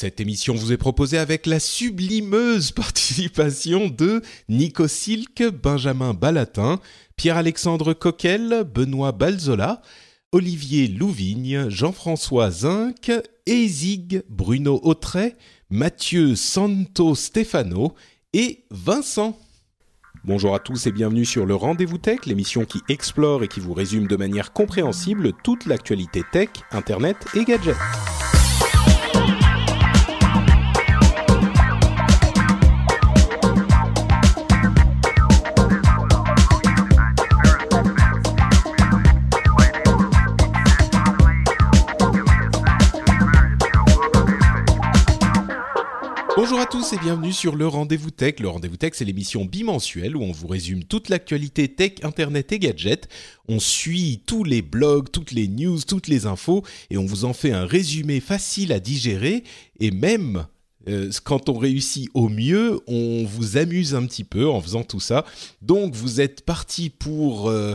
Cette émission vous est proposée avec la sublimeuse participation de Nico Silk, Benjamin Balatin, Pierre-Alexandre Coquel, Benoît Balzola, Olivier Louvigne, Jean-François Zinc, Ezig, Bruno Autret, Mathieu Santo Stefano et Vincent. Bonjour à tous et bienvenue sur le Rendez-vous Tech, l'émission qui explore et qui vous résume de manière compréhensible toute l'actualité tech, internet et gadgets. Bonjour à tous et bienvenue sur le Rendez-vous Tech. Le Rendez-vous Tech, c'est l'émission bimensuelle où on vous résume toute l'actualité tech, internet et gadgets. On suit tous les blogs, toutes les news, toutes les infos et on vous en fait un résumé facile à digérer et même quand on réussit au mieux, on vous amuse un petit peu en faisant tout ça. Donc vous êtes parti pour euh,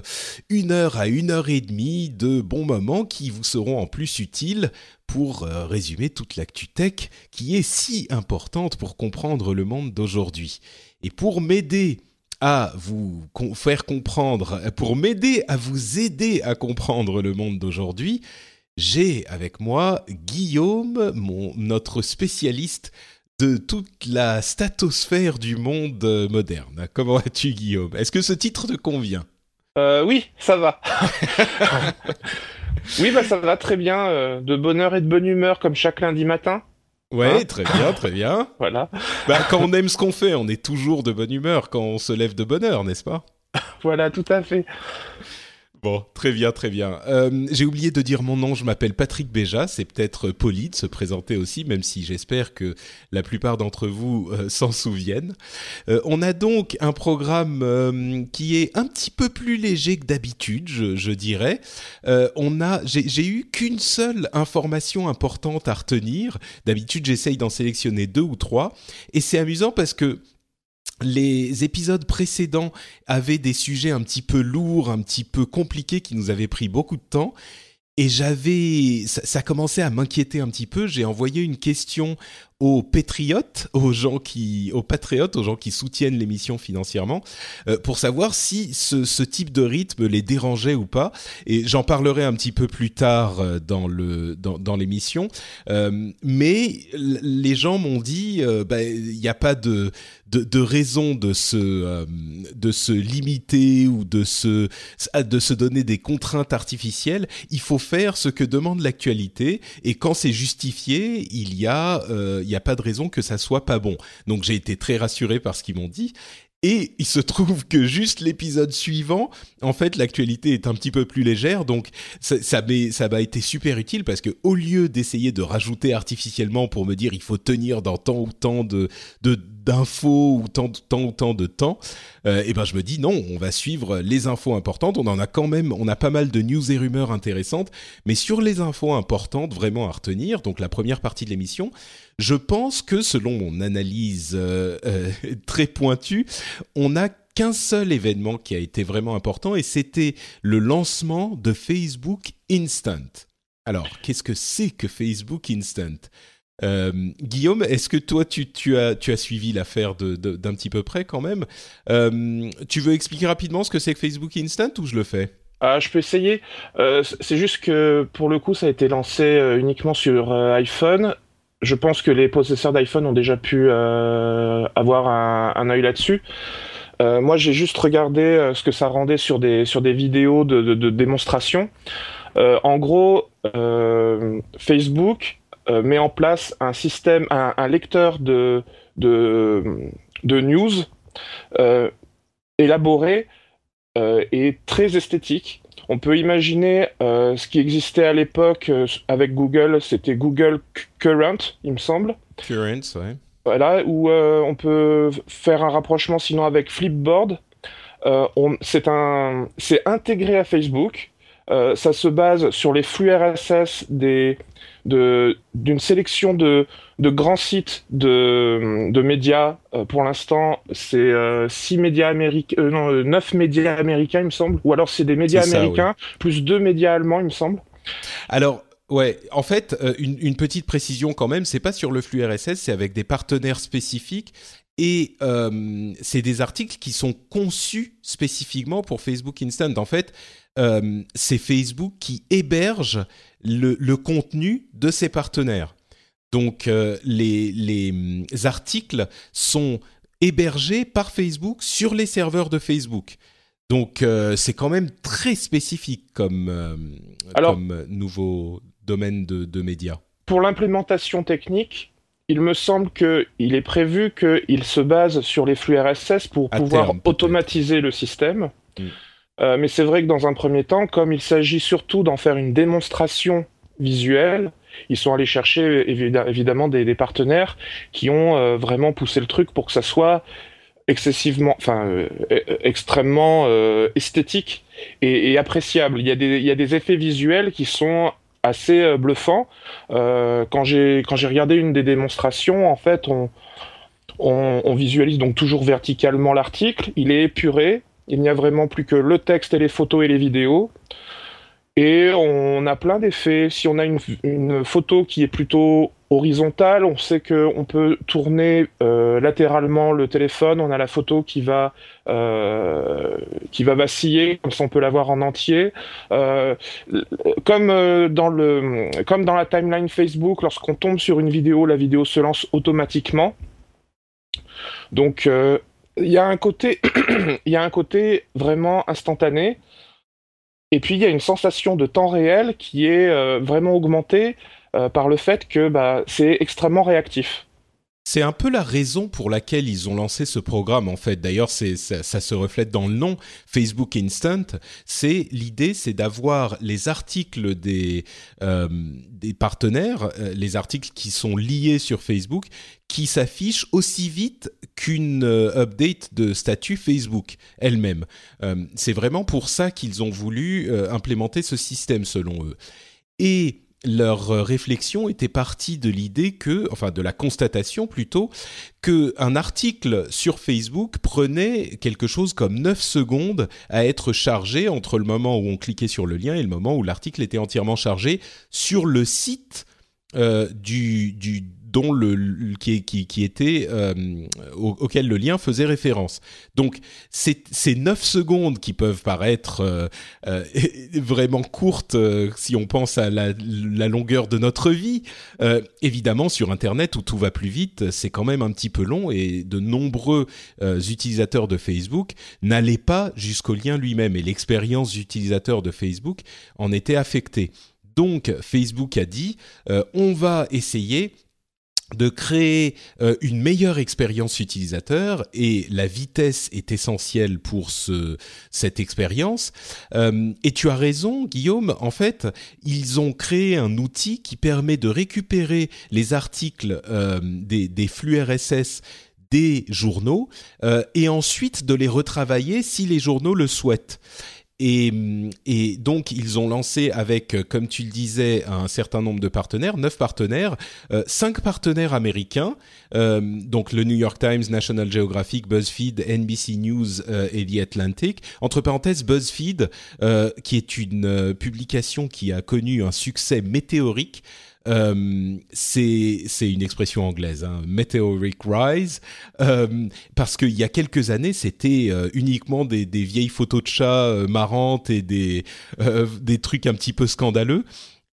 une heure à une heure et demie de bons moments qui vous seront en plus utiles pour euh, résumer toute l'actu tech qui est si importante pour comprendre le monde d'aujourd'hui. Et pour m'aider à vous faire comprendre, pour m'aider à vous aider à comprendre le monde d'aujourd'hui, j'ai avec moi Guillaume, mon, notre spécialiste de toute la statosphère du monde moderne. Comment vas-tu Guillaume? Est-ce que ce titre te convient? Euh, oui, ça va. oui, bah ça va très bien. euh, de bonne heure et de bonne humeur comme chaque lundi matin. Ouais, Hein? très bien, très bien. Voilà. Bah, quand on aime ce qu'on fait, on est toujours de bonne humeur quand on se lève de bonne heure, n'est-ce pas? Voilà, tout à fait. Bon, très bien, très bien. Euh, J'ai oublié de dire mon nom, je m'appelle Patrick Béja, c'est peut-être poli de se présenter aussi, même si j'espère que la plupart d'entre vous euh, s'en souviennent. Euh, on a donc un programme qui est un petit peu plus léger que d'habitude, je, je dirais. On a, j'ai eu qu'une seule information importante à retenir. D'habitude, j'essaye d'en sélectionner deux ou trois, et c'est amusant parce que les épisodes précédents avaient des sujets un petit peu lourds, un petit peu compliqués qui nous avaient pris beaucoup de temps. Et j'avais, ça, ça commençait à m'inquiéter un petit peu. J'ai envoyé une question aux patriotes, aux gens qui, aux patriotes, aux gens qui soutiennent l'émission financièrement, euh, pour savoir si ce, type de rythme les dérangeait ou pas. Et j'en parlerai un petit peu plus tard euh, dans le dans, l'émission. Euh, mais les gens m'ont dit, bah, il n'y a pas de de, de raison de se de se limiter ou de se de se donner des contraintes artificielles. Il faut faire ce que demande l'actualité et quand c'est justifié, il y a il y a pas de raison que ça soit pas bon. Donc j'ai été très rassuré par ce qu'ils m'ont dit. Et il se trouve que juste l'épisode suivant, en fait, l'actualité est un petit peu plus légère, donc ça, ça m'a été super utile parce que au lieu d'essayer de rajouter artificiellement pour me dire il faut tenir dans tant ou tant de- d'infos ou tant, tant tant de temps, euh, et ben je me dis non, on va suivre les infos importantes. On en a quand même, on a pas mal de news et rumeurs intéressantes, mais sur les infos importantes vraiment à retenir, donc la première partie de l'émission, je pense que selon mon analyse euh, euh, très pointue, on n'a qu'un seul événement qui a été vraiment important et c'était le lancement de Facebook Instant. Alors, qu'est-ce que c'est que Facebook Instant? Euh, Guillaume, est-ce que toi tu, as, suivi l'affaire d'un petit peu près quand même Euh, Tu veux expliquer rapidement ce que c'est que Facebook Instant ou je le fais? Ah, je peux essayer. Euh, c'est juste que pour le coup, ça a été lancé uniquement sur iPhone. Je pense que les possesseurs d'iPhone ont déjà pu avoir un, un œil là-dessus. Moi, j'ai juste regardé ce que ça rendait sur des, vidéos de, de, démonstration. En gros, Facebook met en place un système, un, un lecteur de, de, de news euh, élaboré euh, et très esthétique. On peut imaginer ce qui existait à l'époque avec Google, c'était Google Current, il me semble. Current, ouais. Voilà, où on peut faire un rapprochement sinon avec Flipboard. c'est intégré à Facebook. Ça se base sur les flux RSS des, d'une sélection de, de, grands sites de, de médias. Euh, pour l'instant, c'est euh, six médias américains, euh, non, neuf médias américains, il me semble. Ou alors c'est des médias américains plus deux médias allemands, il me semble. Alors. Ouais, en fait, une, une, petite précision quand même, c'est pas sur le flux RSS, c'est avec des partenaires spécifiques et euh, c'est des articles qui sont conçus spécifiquement pour Facebook Instant. En fait, euh, c'est Facebook qui héberge le, contenu de ses partenaires. Donc euh, les, les, mm, articles sont hébergés par Facebook sur les serveurs de Facebook. Donc euh, c'est quand même très spécifique comme, comme nouveau domaine de, de médias. Pour l'implémentation technique, il me semble qu'il est prévu qu'il se base sur les flux RSS pour pouvoir automatiser le système. Mm. Euh, mais c'est vrai que dans un premier temps, comme il s'agit surtout d'en faire une démonstration visuelle, ils sont allés chercher évidemment des, partenaires qui ont euh, vraiment poussé le truc pour que ça soit excessivement, enfin euh, extrêmement esthétique et, appréciable. Il y, a des, effets visuels qui sont assez bluffants. quand j'ai regardé une des démonstrations, en fait, on, on visualise donc toujours verticalement l'article. Il est épuré, il n'y a vraiment plus que le texte et les photos et les vidéos. Et on a plein d'effets. Si on a une, photo qui est plutôt horizontale, on sait qu'on peut tourner euh, latéralement le téléphone. On a la photo qui va euh, qui va vaciller, comme ça on peut la voir en entier. Euh, comme dans comme dans la timeline Facebook, lorsqu'on tombe sur une vidéo, la vidéo se lance automatiquement. Donc il y a un côté, vraiment instantané. Et puis il y a une sensation de temps réel qui est euh, vraiment augmentée euh, par le fait que bah, c'est extrêmement réactif. C'est un peu la raison pour laquelle ils ont lancé ce programme en fait. D'ailleurs, ça, se reflète dans le nom Facebook Instant. C'est l'idée, c'est d'avoir les articles des euh, partenaires, euh, les articles qui sont liés sur Facebook, qui s'affichent aussi vite qu'une euh, update de statut Facebook elle-même. c'est vraiment pour ça qu'ils ont voulu implémenter ce système selon eux. Et leur euh, réflexion était partie de l'idée que, enfin de la constatation plutôt, que un article sur Facebook prenait quelque chose comme 9 secondes à être chargé entre le moment où on cliquait sur le lien et le moment où l'article était entièrement chargé sur le site euh, du, du, dont le, qui, était euh, auquel le lien faisait référence. Donc ces, ces 9 secondes qui peuvent paraître euh, euh, vraiment courtes si on pense à la, la longueur de notre vie, évidemment sur Internet où tout va plus vite, c'est quand même un petit peu long et de nombreux utilisateurs de Facebook n'allaient pas jusqu'au lien lui-même et l'expérience utilisateur de Facebook en était affectée. Donc Facebook a dit, on va essayer de créer euh, une meilleure expérience utilisateur et la vitesse est essentielle pour ce, cette expérience. Euh, et tu as raison, Guillaume. En fait, ils ont créé un outil qui permet de récupérer les articles euh, des, flux RSS des journaux et ensuite de les retravailler si les journaux le souhaitent. Et, et, donc ils ont lancé avec, comme tu le disais, un certain nombre de partenaires, neuf partenaires, euh, cinq partenaires américains, euh, donc le New York Times, National Geographic, BuzzFeed, NBC News euh, et The Atlantic. Entre parenthèses, BuzzFeed, euh, qui est une publication qui a connu un succès météorique. Euh, c'est une expression anglaise, hein, meteoric rise, euh, parce qu'il y a quelques années, c'était euh, uniquement des, des, vieilles photos de chats marrantes et des, des trucs un petit peu scandaleux.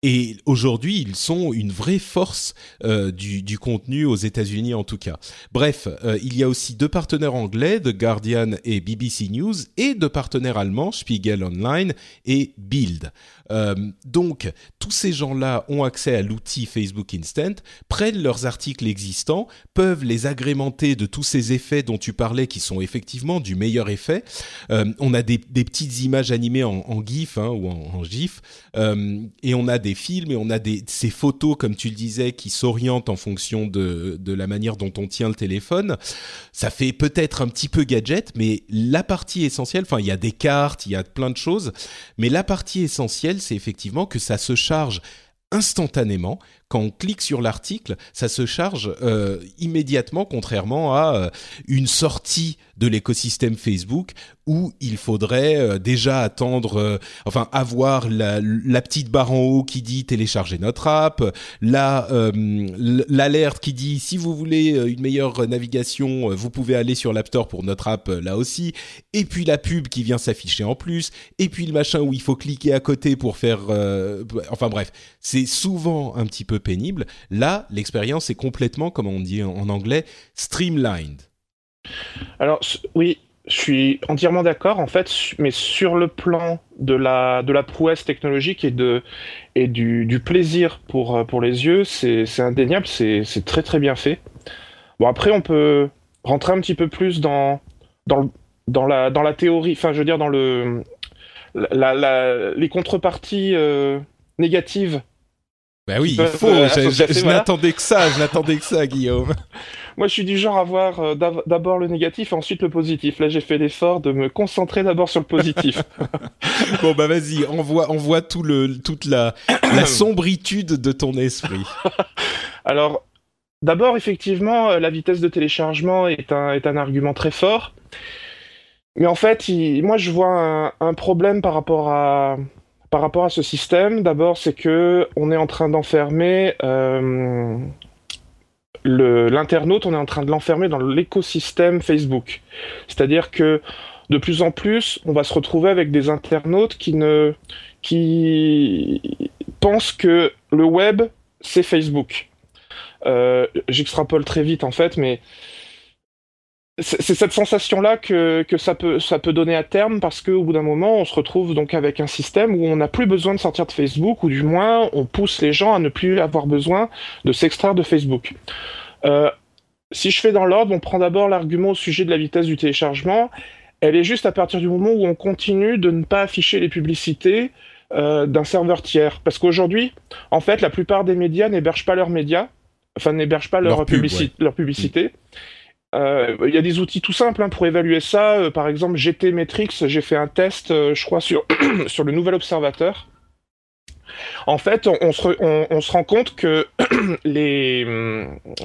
Et aujourd'hui, ils sont une vraie force du, du, contenu aux États-Unis en tout cas. Bref, il y a aussi deux partenaires anglais, The Guardian et BBC News, et deux partenaires allemands, Spiegel Online et Bild. Euh, donc, tous ces gens-là ont accès à l'outil Facebook Instant, prennent leurs articles existants, peuvent les agrémenter de tous ces effets dont tu parlais, qui sont effectivement du meilleur effet. Euh, on a des, petites images animées en, GIF hein, ou en, GIF, euh, et on a des films et on a des, ces photos, comme tu le disais, qui s'orientent en fonction de, de la manière dont on tient le téléphone. Ça fait peut-être un petit peu gadget, mais la partie essentielle, enfin, il y a des cartes, il y a plein de choses, mais la partie essentielle, c'est effectivement que ça se charge instantanément. Quand on clique sur l'article, ça se charge euh, immédiatement, contrairement à euh, une sortie de l'écosystème Facebook où il faudrait euh, déjà attendre, enfin avoir la, petite barre en haut qui dit télécharger notre app, l'alerte qui dit si vous voulez une meilleure navigation, vous pouvez aller sur l'App Store pour notre app là aussi, et puis la pub qui vient s'afficher en plus, et puis le machin où il faut cliquer à côté pour faire, enfin bref, c'est souvent un petit peu pénible. Là, l'expérience est complètement, comme on dit en anglais, streamlined. Alors oui, je suis entièrement d'accord en fait, mais sur le plan de la, de la prouesse technologique et, de, et du, plaisir pour, euh, pour les yeux, c'est indéniable, c'est très très bien fait. Bon après on peut rentrer un petit peu plus dans, dans, la, dans la théorie, enfin je veux dire dans le, les contreparties euh, négatives bah oui, il faut. je, n'attendais que ça, je n'attendais que ça, Guillaume. Moi, je suis du genre à voir euh, d'abord le négatif et ensuite le positif. Là, j'ai fait l'effort de me concentrer d'abord sur le positif. bon, bah vas-y, tout le, toute la, la sombritude de ton esprit. Alors, d'abord, effectivement, euh, la vitesse de téléchargement est un, est un argument très fort. Mais en fait, moi, je vois un, un problème par rapport à, par rapport à ce système, d'abord, c'est que on est en train d'enfermer euh, l'internaute, on est en train de l'enfermer dans l'écosystème Facebook. C'est-à-dire que de plus en plus, on va se retrouver avec des internautes qui ne qui pensent que le web c'est Facebook. Euh, j'extrapole très vite en fait, mais c'est cette sensation-là que, que, ça, peut, ça peut donner à terme parce qu'au bout d'un moment, on se retrouve donc avec un système où on n'a plus besoin de sortir de Facebook ou du moins on pousse les gens à ne plus avoir besoin de s'extraire de Facebook. Euh, si je fais dans l'ordre, on prend d'abord l'argument au sujet de la vitesse du téléchargement. Elle est juste à partir du moment où on continue de ne pas afficher les publicités euh, d'un serveur tiers. Parce qu'aujourd'hui, en fait, la plupart des médias n'hébergent pas leurs médias, enfin n'hébergent pas leur, leur publicité. Euh, il y a des outils tout simples hein, pour évaluer ça. Euh, par exemple, GT Metrix, j'ai fait un test, euh, je crois, sur, sur le nouvel observateur. En fait, on, se, on, se, rend compte que les,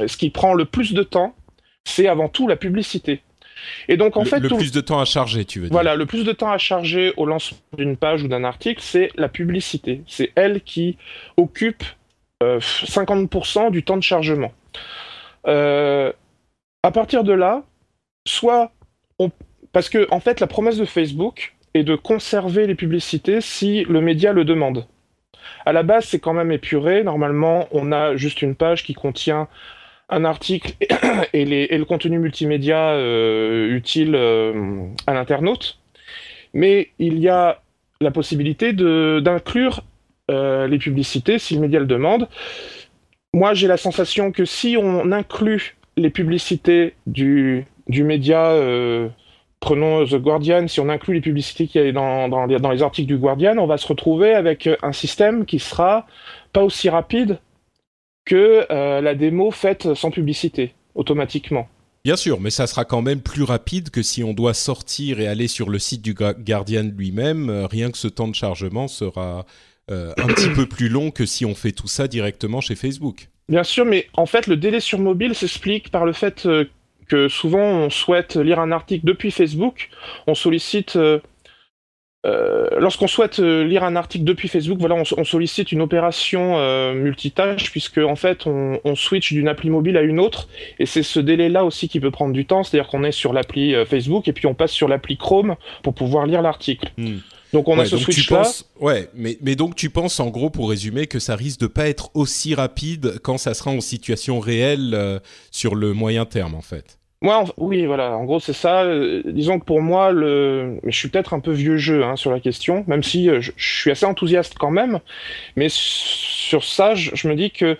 ce qui prend le plus de temps, c'est avant tout la publicité. Et donc, en le, fait, le plus de temps à charger, tu veux dire Voilà, le plus de temps à charger au lancement d'une page ou d'un article, c'est la publicité. C'est elle qui occupe 50% du temps de chargement. Euh, à partir de là, soit parce que en fait la promesse de Facebook est de conserver les publicités si le média le demande. À la base, c'est quand même épuré. Normalement, on a juste une page qui contient un article et, le contenu multimédia euh, utile euh, à l'internaute. Mais il y a la possibilité d'inclure euh, les publicités si le média le demande. Moi, j'ai la sensation que si on inclut les publicités du, du média, euh, prenons The Guardian, si on inclut les publicités qu'il y a dans, dans, les, articles du Guardian, on va se retrouver avec un système qui sera pas aussi rapide que euh, la démo faite sans publicité, automatiquement. Bien sûr, mais ça sera quand même plus rapide que si on doit sortir et aller sur le site du Guardian lui-même. Euh, rien que ce temps de chargement sera un petit peu plus long que si on fait tout ça directement chez Facebook. Bien sûr, mais en fait, le délai sur mobile s'explique par le fait euh, que souvent on souhaite lire un article depuis Facebook, on sollicite. Euh, euh, lorsqu'on souhaite lire un article depuis Facebook, voilà, on, sollicite une opération multitâche puisque en fait on, switch d'une appli mobile à une autre et c'est ce délai-là aussi qui peut prendre du temps, c'est-à-dire qu'on est sur l'appli Facebook et puis on passe sur l'appli Chrome pour pouvoir lire l'article. Hmm. Donc on Ouais, a ce donc tu switch là. penses, ouais, mais, mais donc tu penses en gros pour résumer que ça risque de pas être aussi rapide quand ça sera en situation réelle euh, sur le moyen terme en fait. Moi, oui, voilà. En gros, c'est ça. Euh, disons que pour moi, le, je suis peut-être un peu vieux jeu hein, sur la question, même si euh, je, je suis assez enthousiaste quand même. Mais sur ça, je, je me dis que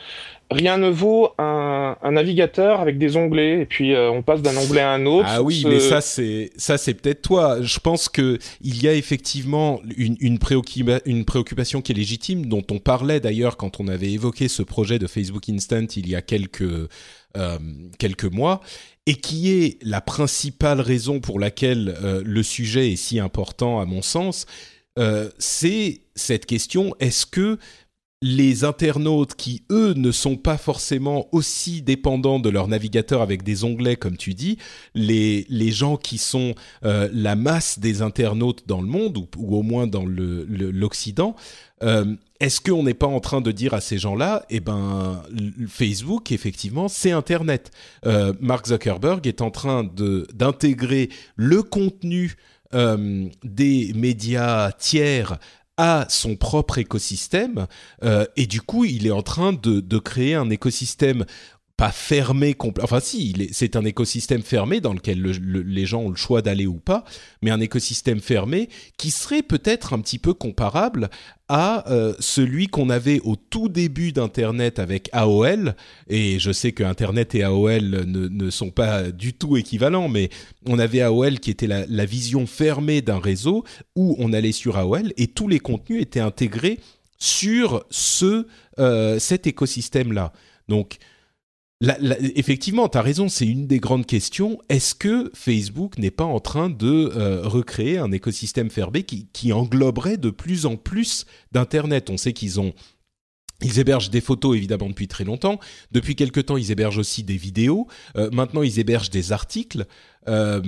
rien ne vaut un, un navigateur avec des onglets, et puis euh, on passe d'un onglet à un autre. Ah oui, mais ça c'est ça c'est peut-être toi. Je pense que il y a effectivement une une, préoccupa- une préoccupation qui est légitime, dont on parlait d'ailleurs quand on avait évoqué ce projet de Facebook Instant il y a quelques euh, quelques mois, et qui est la principale raison pour laquelle euh, le sujet est si important à mon sens. c'est cette question est-ce que les internautes qui, eux, ne sont pas forcément aussi dépendants de leur navigateur avec des onglets, comme tu dis, les, les gens qui sont euh, la masse des internautes dans le monde, ou, au moins dans l'Occident, euh, est-ce qu'on n'est pas en train de dire à ces gens-là, eh ben, Facebook, effectivement, c'est Internet. Euh, Mark Zuckerberg est en train d'intégrer le contenu des médias tiers à son propre écosystème euh, et du coup il est en train de, de créer un écosystème pas fermé enfin si c'est un écosystème fermé dans lequel le- le- les gens ont le choix d'aller ou pas mais un écosystème fermé qui serait peut-être un petit peu comparable à euh, celui qu'on avait au tout début d'internet avec AOL et je sais que internet et AOL ne, sont pas du tout équivalents mais on avait AOL qui était la, vision fermée d'un réseau où on allait sur AOL et tous les contenus étaient intégrés sur ce euh, cet écosystème là donc effectivement, tu raison, c'est une des grandes questions. Est-ce que Facebook n'est pas en train de euh, recréer un écosystème fermé qui, engloberait de plus en plus d'Internet? On sait qu'ils ont... Ils hébergent des photos évidemment depuis très longtemps. Depuis quelque temps, ils hébergent aussi des vidéos. Euh, maintenant, ils hébergent des articles. Euh,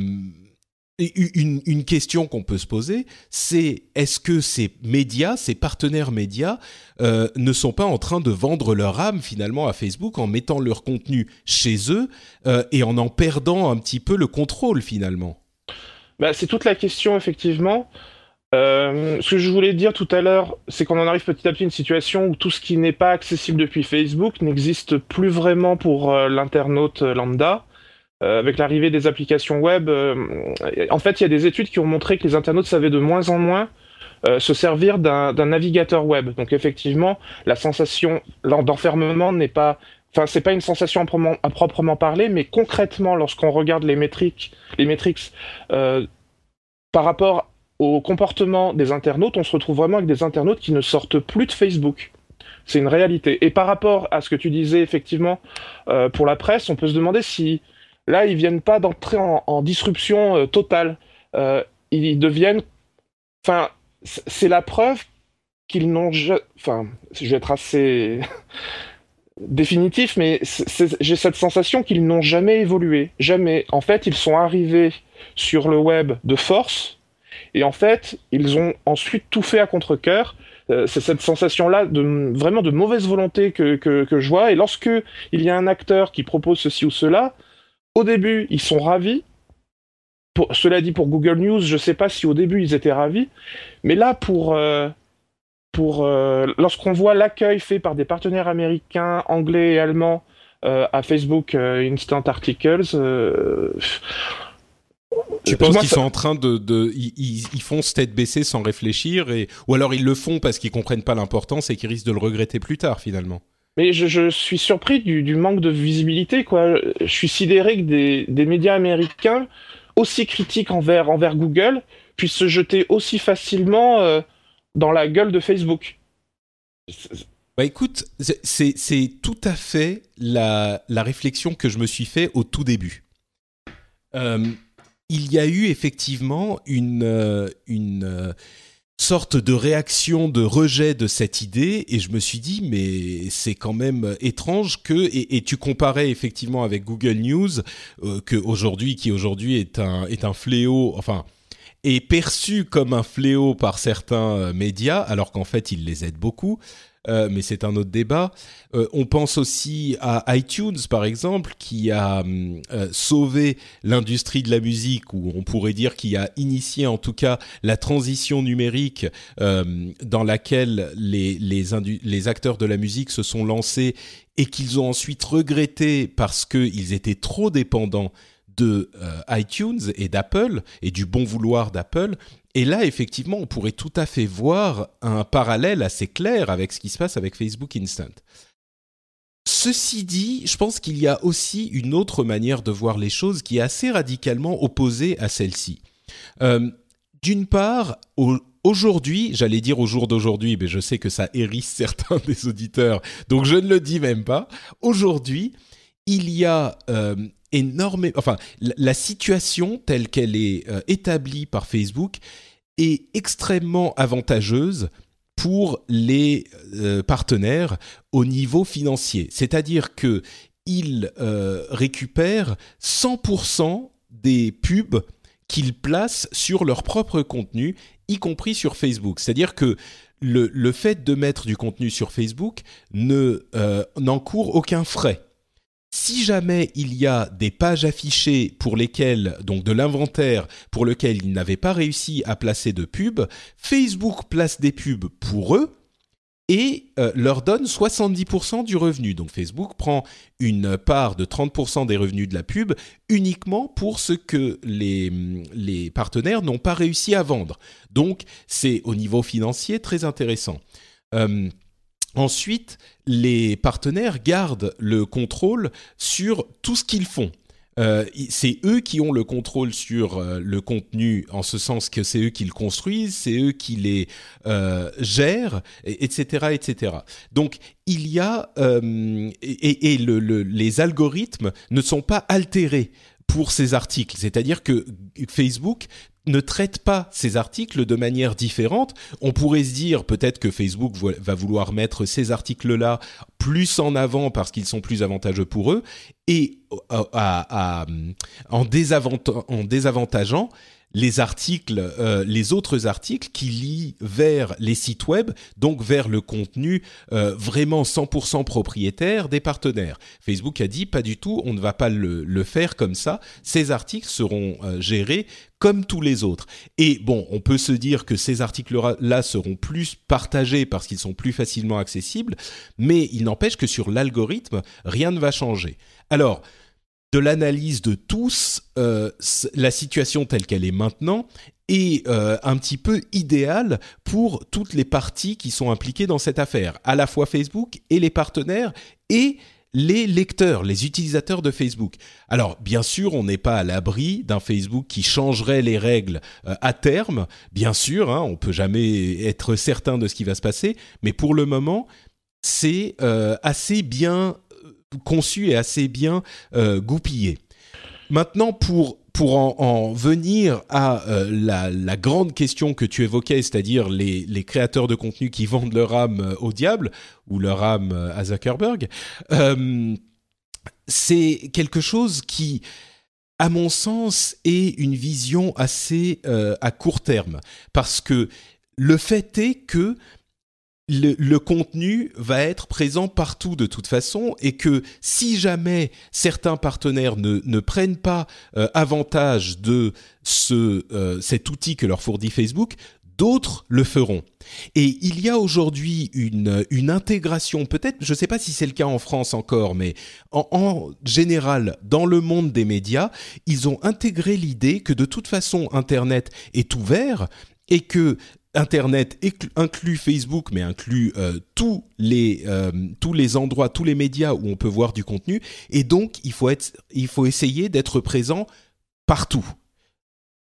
une, question qu'on peut se poser, c'est est-ce que ces médias, ces partenaires médias, euh, ne sont pas en train de vendre leur âme finalement à Facebook en mettant leur contenu chez eux euh, et en en perdant un petit peu le contrôle finalement? Bah, c'est toute la question, effectivement. Euh, ce que je voulais dire tout à l'heure, c'est qu'on en arrive petit à petit à une situation où tout ce qui n'est pas accessible depuis Facebook n'existe plus vraiment pour l'internaute lambda. Euh, avec l'arrivée des applications web, euh, en fait, il y a des études qui ont montré que les internautes savaient de moins en moins euh, se servir d'un navigateur web. Donc effectivement, la sensation d'enfermement n'est pas, enfin, c'est pas une sensation à proprement, parler, mais concrètement, lorsqu'on regarde les métriques, les métriques par rapport au comportement des internautes, on se retrouve vraiment avec des internautes qui ne sortent plus de Facebook. C'est une réalité. Et par rapport à ce que tu disais, effectivement, pour la presse, on peut se demander si là, ils viennent pas d'entrer en, disruption euh, totale. Euh, ils deviennent. Enfin, c'est la preuve qu'ils n'ont. Enfin, je vais être assez définitif, mais j'ai cette sensation qu'ils n'ont jamais évolué. Jamais. En fait, ils sont arrivés sur le web de force. Et en fait, ils ont ensuite tout fait à contre-cœur. Euh, c'est cette sensation-là de vraiment de mauvaise volonté que, que, que je vois. Et lorsque il y a un acteur qui propose ceci ou cela, au début, ils sont ravis. Pour, cela dit, pour Google News, je ne sais pas si au début ils étaient ravis, mais là, pour, euh, pour euh, lorsqu'on voit l'accueil fait par des partenaires américains, anglais et allemands euh, à Facebook Instant Articles, Tu penses qu'ils ça- sont en train de, de ils, font ce tête baissée sans réfléchir et ou alors ils le font parce qu'ils comprennent pas l'importance et qu'ils risquent de le regretter plus tard finalement. Mais je, suis surpris du, manque de visibilité, quoi. Je suis sidéré que des, médias américains aussi critiques envers, Google puissent se jeter aussi facilement euh, dans la gueule de Facebook. Bah écoute, c'est- tout à fait la, réflexion que je me suis fait au tout début. Euh, il y a eu effectivement une, une euh, sorte de réaction de rejet de cette idée et je me suis dit mais c'est quand même étrange que et, tu comparais effectivement avec Google News euh, qui aujourd'hui est un est un fléau enfin est perçu comme un fléau par certains médias, alors qu'en fait, il les aide beaucoup. Euh, mais c'est un autre débat. Euh, on pense aussi à iTunes, par exemple, qui a euh, sauvé l'industrie de la musique, ou on pourrait dire qui a initié en tout cas la transition numérique dans laquelle les, les acteurs de la musique se sont lancés et qu'ils ont ensuite regretté parce qu'ils étaient trop dépendants de iTunes et d'Apple et du bon vouloir d'Apple et là, effectivement, on pourrait tout à fait voir un parallèle assez clair avec ce qui se passe avec Facebook Instant. Ceci dit, je pense qu'il y a aussi une autre manière de voir les choses qui est assez radicalement opposée à celle-ci. Euh, d'une part, aujourd'hui, j'allais dire au jour d'aujourd'hui, mais je sais que ça hérisse certains des auditeurs, donc je ne le dis même pas. Aujourd'hui, il y a euh, enfin, la, situation telle qu'elle est euh, établie par Facebook est extrêmement avantageuse pour les euh, partenaires au niveau financier. C'est-à-dire que ils euh, récupèrent 100% des pubs qu'ils placent sur leur propre contenu, y compris sur Facebook. C'est-à-dire que le, fait de mettre du contenu sur Facebook ne n'encourt aucun frais si jamais il y a des pages affichées pour lesquelles, donc de l'inventaire pour lequel ils n'avaient pas réussi à placer de pubs, Facebook place des pubs pour eux et euh, leur donne 70% du revenu. Donc Facebook prend une part de 30% des revenus de la pub uniquement pour ce que les, les partenaires n'ont pas réussi à vendre. Donc c'est au niveau financier très intéressant. Euh, Ensuite, les partenaires gardent le contrôle sur tout ce qu'ils font. Euh, c'est eux qui ont le contrôle sur euh, le contenu, en ce sens que c'est eux qui le construisent, c'est eux qui les euh, gèrent, etc., etc. Donc il y a et, les algorithmes ne sont pas altérés pour ces articles. C'est-à-dire que Facebook ne traite pas ces articles de manière différente. On pourrait se dire peut-être que Facebook va vouloir mettre ces articles-là plus en avant parce qu'ils sont plus avantageux pour eux et euh, en, désavantageant les articles, euh, les autres articles qui lient vers les sites web, donc vers le contenu euh, vraiment 100% propriétaire des partenaires. Facebook a dit pas du tout, on ne va pas le, le faire comme ça. Ces articles seront euh, gérés comme tous les autres. Et bon, on peut se dire que ces articles-là seront plus partagés parce qu'ils sont plus facilement accessibles, mais il n'empêche que sur l'algorithme, rien ne va changer. Alors, de l'analyse de tous, euh, la situation telle qu'elle est maintenant est euh, un petit peu idéale pour toutes les parties qui sont impliquées dans cette affaire, à la fois Facebook et les partenaires et les lecteurs, les utilisateurs de Facebook. Alors, bien sûr, on n'est pas à l'abri d'un Facebook qui changerait les règles euh, à terme. Bien sûr, hein, on peut jamais être certain de ce qui va se passer, mais pour le moment, c'est assez bien conçu et assez bien euh, goupillé. Maintenant, pour pour en, venir à euh, la, grande question que tu évoquais, c'est-à-dire les, les, créateurs de contenu qui vendent leur âme euh, au diable ou leur âme à Zuckerberg, c'est quelque chose qui, à mon sens, est une vision assez à court terme, parce que le fait est que le, contenu va être présent partout de toute façon et que si jamais certains partenaires ne, prennent pas euh, avantage de euh, cet outil que leur fournit Facebook, d'autres le feront. Et il y a aujourd'hui une, intégration, peut-être, je ne sais pas si c'est le cas en France encore, mais en, général, dans le monde des médias, ils ont intégré l'idée que de toute façon, Internet est ouvert et que Internet inclut Facebook, mais inclut euh, tous les euh, tous les endroits, tous les médias où on peut voir du contenu, et donc il faut être, il faut essayer d'être présent partout.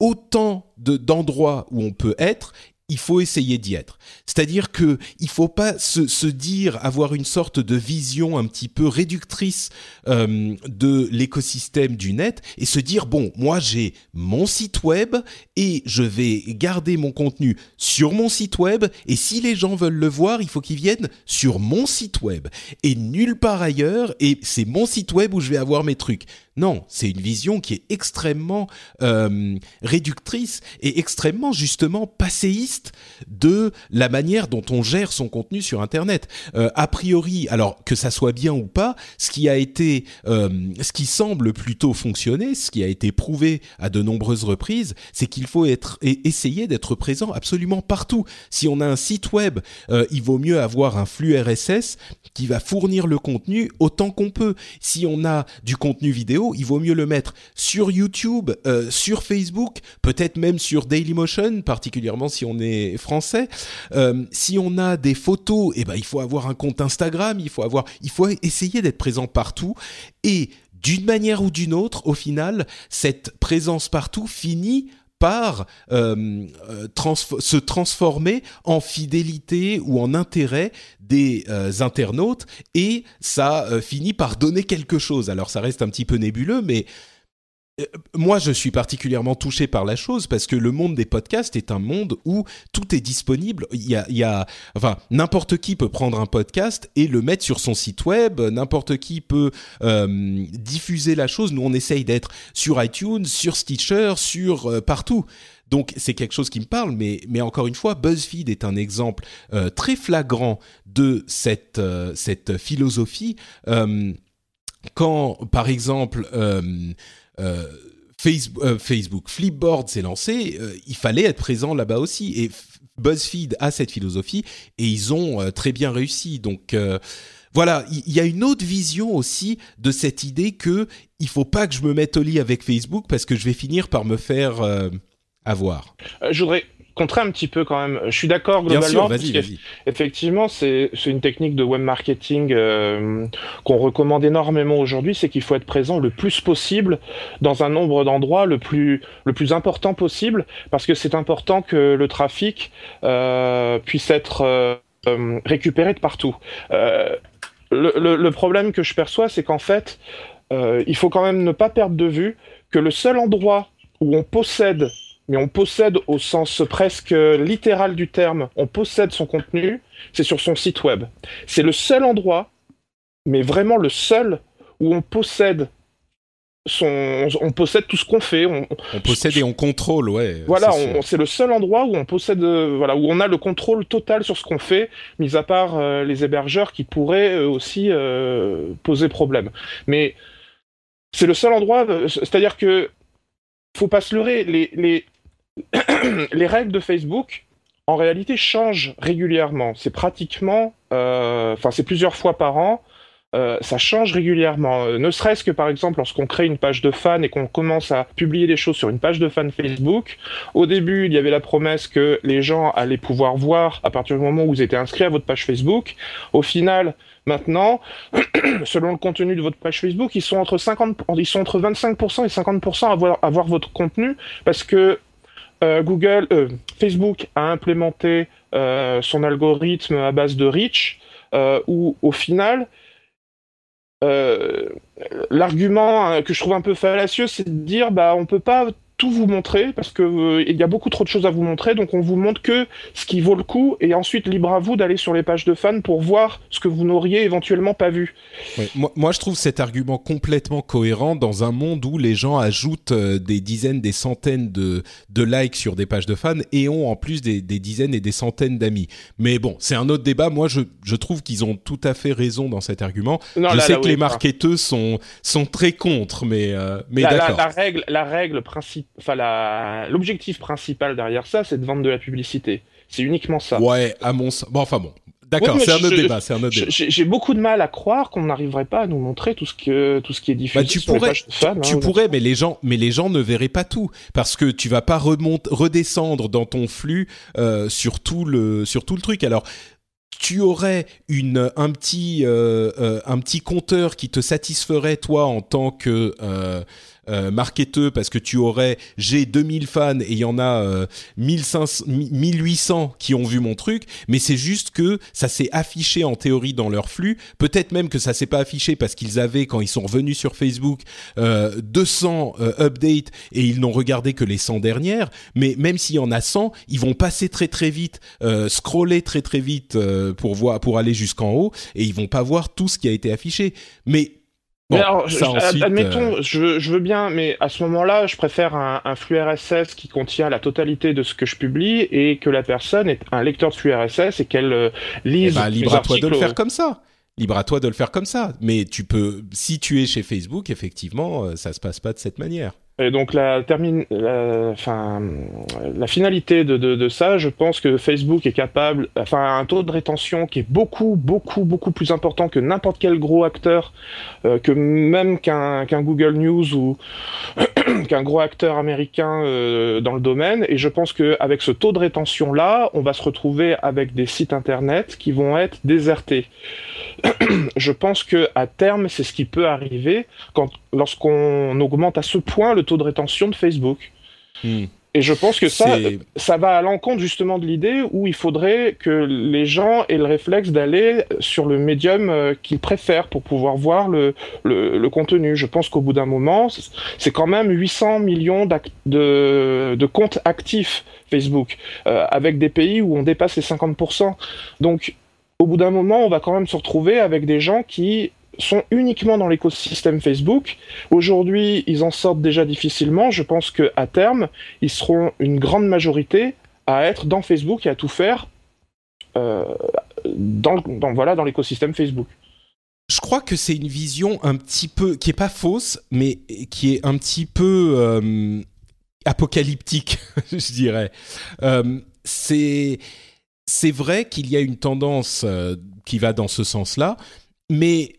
Autant d'endroits où on peut être, il faut essayer d'y être. C'est-à-dire que il faut pas se, dire avoir une sorte de vision un petit peu réductrice euh, de l'écosystème du net et se dire bon moi j'ai mon site web et je vais garder mon contenu sur mon site web et si les gens veulent le voir il faut qu'ils viennent sur mon site web et nulle part ailleurs et c'est mon site web où je vais avoir mes trucs. Non, c'est une vision qui est extrêmement euh, réductrice et extrêmement justement passéiste de la manière dont on gère son contenu sur Internet. Euh, a priori, alors que ça soit bien ou pas, euh, ce qui semble plutôt fonctionner, ce qui a été prouvé à de nombreuses reprises, c'est qu'il faut être essayer d'être présent absolument partout. Si on a un site web, il vaut mieux avoir un flux RSS qui va fournir le contenu autant qu'on peut. Si on a du contenu vidéo il vaut mieux le mettre sur YouTube, euh, sur Facebook, peut-être même sur Dailymotion, particulièrement si on est français. Euh, si on a des photos, eh ben il faut avoir un compte Instagram, il faut avoir, il faut essayer d'être présent partout et d'une manière ou d'une autre, au final, cette présence partout finit par euh, se transformer en fidélité ou en intérêt des euh, internautes et ça euh, finit par donner quelque chose. Alors ça reste un petit peu nébuleux, mais euh, moi, je suis particulièrement touché par la chose parce que le monde des podcasts est un monde où tout est disponible. Il y a, il y a enfin, n'importe qui peut prendre un podcast et le mettre sur son site web. N'importe qui peut diffuser la chose. Nous, on essaye d'être sur iTunes, sur Stitcher, sur partout. Donc c'est quelque chose qui me parle, mais, mais encore une fois, BuzzFeed est un exemple euh, très flagrant de cette, euh, cette philosophie. Euh, quand, par exemple, Facebook, Facebook, Flipboard s'est lancé, il fallait être présent là-bas aussi. Et BuzzFeed a cette philosophie et ils ont très bien réussi. Donc voilà, il y, a une autre vision aussi de cette idée que il faut pas que je me mette au lit avec Facebook parce que je vais finir par me faire à voir euh, Je voudrais contrer un petit peu quand même. Je suis d'accord globalement. Bien sûr, Effectivement, c'est une technique de web marketing euh, qu'on recommande énormément aujourd'hui, c'est qu'il faut être présent le plus possible dans un nombre d'endroits le plus le plus important possible, parce que c'est important que le trafic euh, puisse être récupéré de partout. Le, le, problème que je perçois, c'est qu'en fait, il faut quand même ne pas perdre de vue que le seul endroit où on possède mais on possède au sens presque littéral du terme, on possède son contenu, c'est sur son site web. C'est le seul endroit, mais vraiment le seul, où on possède son, on possède tout ce qu'on fait. On, possède et on contrôle, ouais. Voilà, c'est le seul endroit où on possède, euh, voilà, où on a le contrôle total sur ce qu'on fait, mis à part euh, les hébergeurs qui pourraient aussi euh, poser problème. Mais c'est le seul endroit, c'est-à-dire que faut pas se leurrer, les, les, les règles de Facebook, en réalité, changent régulièrement. C'est pratiquement, euh, enfin, c'est plusieurs fois par an. Euh, ça change régulièrement. Euh, ne serait-ce que par exemple lorsqu'on crée une page de fans et qu'on commence à publier des choses sur une page de fans Facebook. Au début, il y avait la promesse que les gens allaient pouvoir voir à partir du moment où vous étiez inscrit à votre page Facebook. Au final, maintenant, selon le contenu de votre page Facebook, ils sont entre 50, ils sont entre 25% et 50% à voir, à voir votre contenu parce que euh, Google, euh, Facebook a implémenté euh, son algorithme à base de reach, où au final, l'argument que je trouve un peu fallacieux, c'est de dire bah on peut pas tout vous montrer parce que euh, il y a beaucoup trop de choses à vous montrer, donc on vous montre que ce qui vaut le coup, et ensuite libre à vous d'aller sur les pages de fans pour voir ce que vous n'auriez éventuellement pas vu. moi, je trouve cet argument complètement cohérent dans un monde où les gens ajoutent euh, des dizaines, des centaines de, de likes sur des pages de fans et ont en plus des, des dizaines et des centaines d'amis. Mais bon, c'est un autre débat. Moi, je, je trouve qu'ils ont tout à fait raison dans cet argument. je sais que les marketeurs sont, sont très contre, mais, euh, mais d'accord. La, la, règle, la règle principale enfin l'objectif principal derrière ça, c'est de vendre de la publicité. C'est uniquement ça. Ouais, à mon bon, enfin bon. D'accord, c'est un autre débat. C'est un autre débat. J'ai beaucoup de mal à croire qu'on n'arriverait pas à nous montrer tout ce que tout ce qui est diffusé. Bah, tu pourrais, tu, hein, pourrais, mais les gens, mais les gens ne verraient pas tout parce que tu vas pas remonter, redescendre dans ton flux euh, sur tout le sur tout le truc. Alors tu aurais une un petit euh, euh, un petit compteur qui te satisferait toi en tant que euh, euh, parce que tu aurais j'ai 2000 fans et il y en a euh, 1500 1800 qui ont vu mon truc mais c'est juste que ça s'est affiché en théorie dans leur flux. Peut-être même que ça s'est pas affiché parce qu'ils avaient quand ils sont revenus sur Facebook euh, 200 euh, updates et ils n'ont regardé que les 100 dernières. Mais même s'il y en a 100 ils vont passer très très vite euh, scroller très très vite pour voir pour aller jusqu'en haut et ils vont pas voir tout ce qui a été affiché. Mais mais alors, admettons, euh, je, veux bien, mais à ce moment-là, je préfère un, flux RSS qui contient la totalité de ce que je publie et que la personne ait un lecteur de flux RSS et qu'elle euh, lise. Eh ben, libre à toi de le faire comme ça. Libre à toi de le faire comme ça. Mais tu peux, si tu es chez Facebook, effectivement, euh, ça se passe pas de cette manière. Et donc la, termine, la, enfin, la finalité de, de, de, ça, je pense que Facebook est capable, enfin un taux de rétention qui est beaucoup, beaucoup, beaucoup plus important que n'importe quel gros acteur, euh, que même qu'un Google News ou qu'un gros acteur américain euh, dans le domaine. Et je pense qu'avec ce taux de rétention là, on va se retrouver avec des sites internet qui vont être désertés. je pense que à terme, c'est ce qui peut arriver lorsqu'on augmente à ce point le taux de rétention de Facebook. Hmm. Et je pense que ça, ça va à l'encontre justement de l'idée où il faudrait que les gens aient le réflexe d'aller sur le médium euh, qu'ils préfèrent pour pouvoir voir le, le, contenu. Je pense qu'au bout d'un moment, c'est quand même 800 millions de, de, comptes actifs Facebook, euh, avec des pays où on dépasse les 50%. Donc, au bout d'un moment, on va quand même se retrouver avec des gens qui sont uniquement dans l'écosystème Facebook. Aujourd'hui, ils en sortent déjà difficilement. Je pense qu'à terme, ils seront une grande majorité à être dans Facebook et à tout faire euh, dans, voilà, dans l'écosystème Facebook. Je crois que c'est une vision un petit peu qui est pas fausse, mais qui est un petit peu euh, apocalyptique, je dirais. Euh, c'est c'est vrai qu'il y a une tendance qui va dans ce sens-là, mais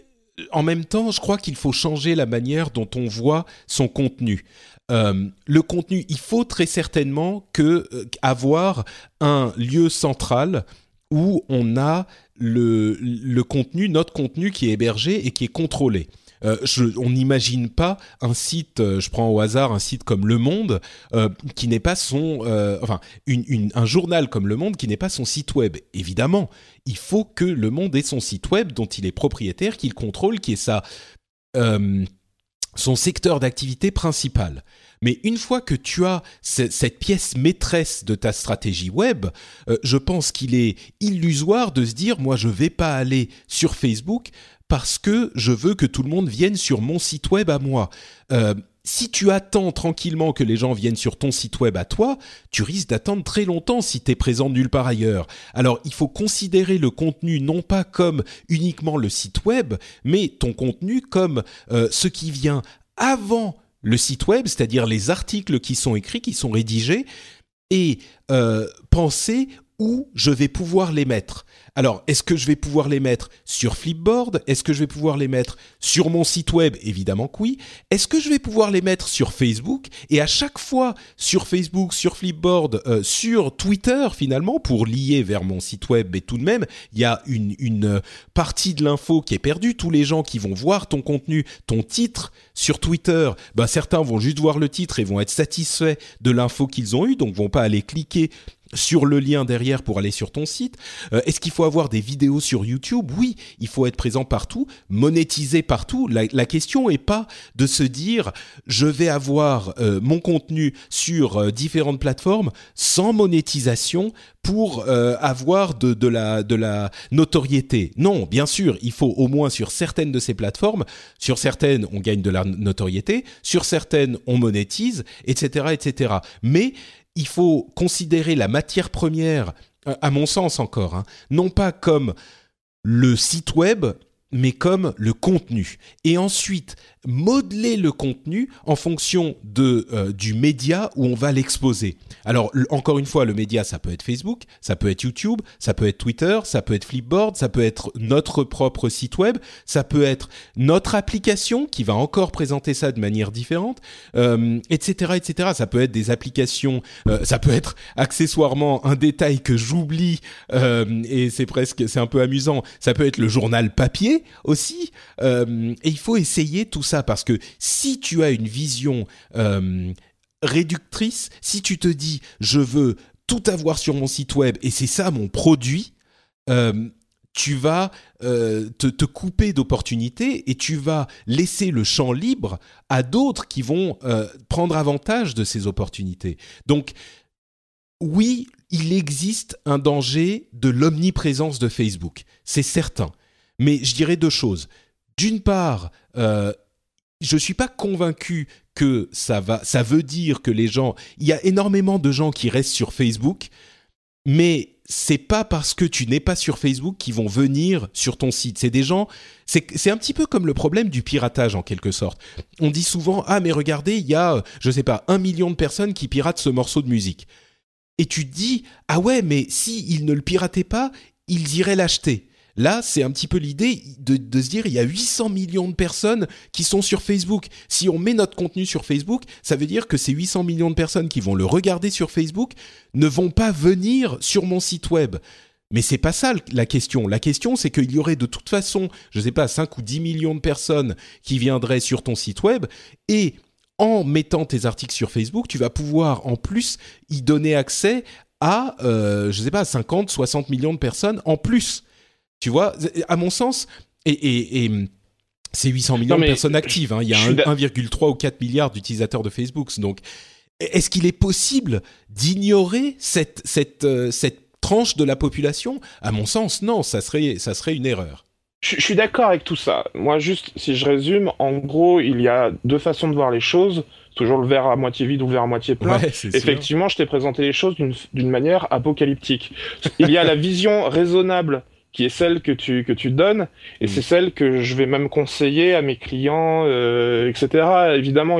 en même temps, je crois qu'il faut changer la manière dont on voit son contenu. Euh, le contenu, il faut très certainement euh, avoir un lieu central où on a le contenu, notre contenu qui est hébergé et qui est contrôlé. Euh, on n'imagine pas un site, euh, je prends au hasard un site comme Le Monde, euh, qui n'est pas son, enfin, un journal comme Le Monde qui n'est pas son site web. Évidemment, il faut que Le Monde ait son site web dont il est propriétaire, qu'il contrôle, qui est sa, son secteur d'activité principal. Mais une fois que tu as cette pièce maîtresse de ta stratégie web, je pense qu'il est illusoire de se dire moi je vais pas aller sur Facebook parce que je veux que tout le monde vienne sur mon site web à moi. Euh, si tu attends tranquillement que les gens viennent sur ton site web à toi, tu risques d'attendre très longtemps si tu es présent nulle part ailleurs. Alors il faut considérer le contenu non pas comme uniquement le site web, mais ton contenu comme euh, ce qui vient avant le site web, c'est-à-dire les articles qui sont écrits, qui sont rédigés, et euh, penser où je vais pouvoir les mettre. Alors, est-ce que je vais pouvoir les mettre sur Flipboard? Est-ce que je vais pouvoir les mettre sur mon site web? Évidemment que oui. Est-ce que je vais pouvoir les mettre sur Facebook? Et à chaque fois sur Facebook, sur Flipboard, euh, sur Twitter finalement, pour lier vers mon site web, mais tout de même, il y a une, une partie de l'info qui est perdue. Tous les gens qui vont voir ton contenu, ton titre sur Twitter, bah, certains vont juste voir le titre et vont être satisfaits de l'info qu'ils ont eue, donc vont pas aller cliquer sur le lien derrière pour aller sur ton site euh, Est-ce qu'il faut avoir des vidéos sur YouTube? Oui, il faut être présent partout, monétiser partout. La, question est pas de se dire je vais avoir euh, mon contenu sur euh, différentes plateformes sans monétisation pour avoir de, de, la, de la notoriété. Non, bien sûr, il faut au moins sur certaines de ces plateformes, sur certaines on gagne de la notoriété, sur certaines on monétise, etc., etc. Mais il faut considérer la matière première, euh, à mon sens encore, hein, non pas comme le site web, mais comme le contenu. Et ensuite, modeler le contenu en fonction de, euh, du média où on va l'exposer. Alors, encore une fois, le média, ça peut être Facebook, ça peut être YouTube, ça peut être Twitter, ça peut être Flipboard, ça peut être notre propre site web, ça peut être notre application qui va encore présenter ça de manière différente, etc., euh, etc. Ça peut être des applications, euh, ça peut être accessoirement un détail que j'oublie et c'est presque, c'est un peu amusant. Ça peut être le journal papier aussi. et il faut essayer tout ça parce que si tu as une vision euh, réductrice, si tu te dis je veux tout avoir sur mon site web et c'est ça mon produit, euh, tu vas euh, te, couper d'opportunités et tu vas laisser le champ libre à d'autres qui vont prendre avantage de ces opportunités. Donc, oui, il existe un danger de l'omniprésence de Facebook, c'est certain. Mais je dirais deux choses. d'une part, je suis pas convaincu que ça va, ça veut dire que les gens, il y a énormément de gens qui restent sur Facebook, mais c'est pas parce que tu n'es pas sur Facebook qu'ils vont venir sur ton site. C'est des gens, c'est un petit peu comme le problème du piratage en quelque sorte. On dit souvent ah mais regardez il y a je sais pas un million de personnes qui piratent ce morceau de musique. Et tu te dis ah ouais mais si ils ne le pirataient pas ils iraient l'acheter. Là, c'est un petit peu l'idée de, se dire, il y a 800 millions de personnes qui sont sur Facebook. Si on met notre contenu sur Facebook, ça veut dire que ces 800 millions de personnes qui vont le regarder sur Facebook ne vont pas venir sur mon site web. Mais c'est pas ça la question. La question, c'est qu'il y aurait de toute façon, je sais pas, 5 ou 10 millions de personnes qui viendraient sur ton site web et en mettant tes articles sur Facebook, tu vas pouvoir en plus y donner accès à, euh, je sais pas, 50, 60 millions de personnes en plus. Tu vois, à mon sens, et, et, c'est 800 millions de personnes actives. Hein. Il y a 1,3 ou 4 milliards d'utilisateurs de Facebook. Donc, est-ce qu'il est possible d'ignorer cette, cette, euh, cette tranche de la population? À mon sens, non, ça serait, ça serait une erreur. Je, suis d'accord avec tout ça. Moi, juste, si je résume, en gros, il y a deux façons de voir les choses. Toujours le verre à moitié vide ou le verre à moitié plein. Effectivement, je t'ai présenté les choses d'une manière apocalyptique. Il y a la vision raisonnable qui est celle que tu que tu donnes et mm. c'est celle que je vais même conseiller à mes clients euh, etc évidemment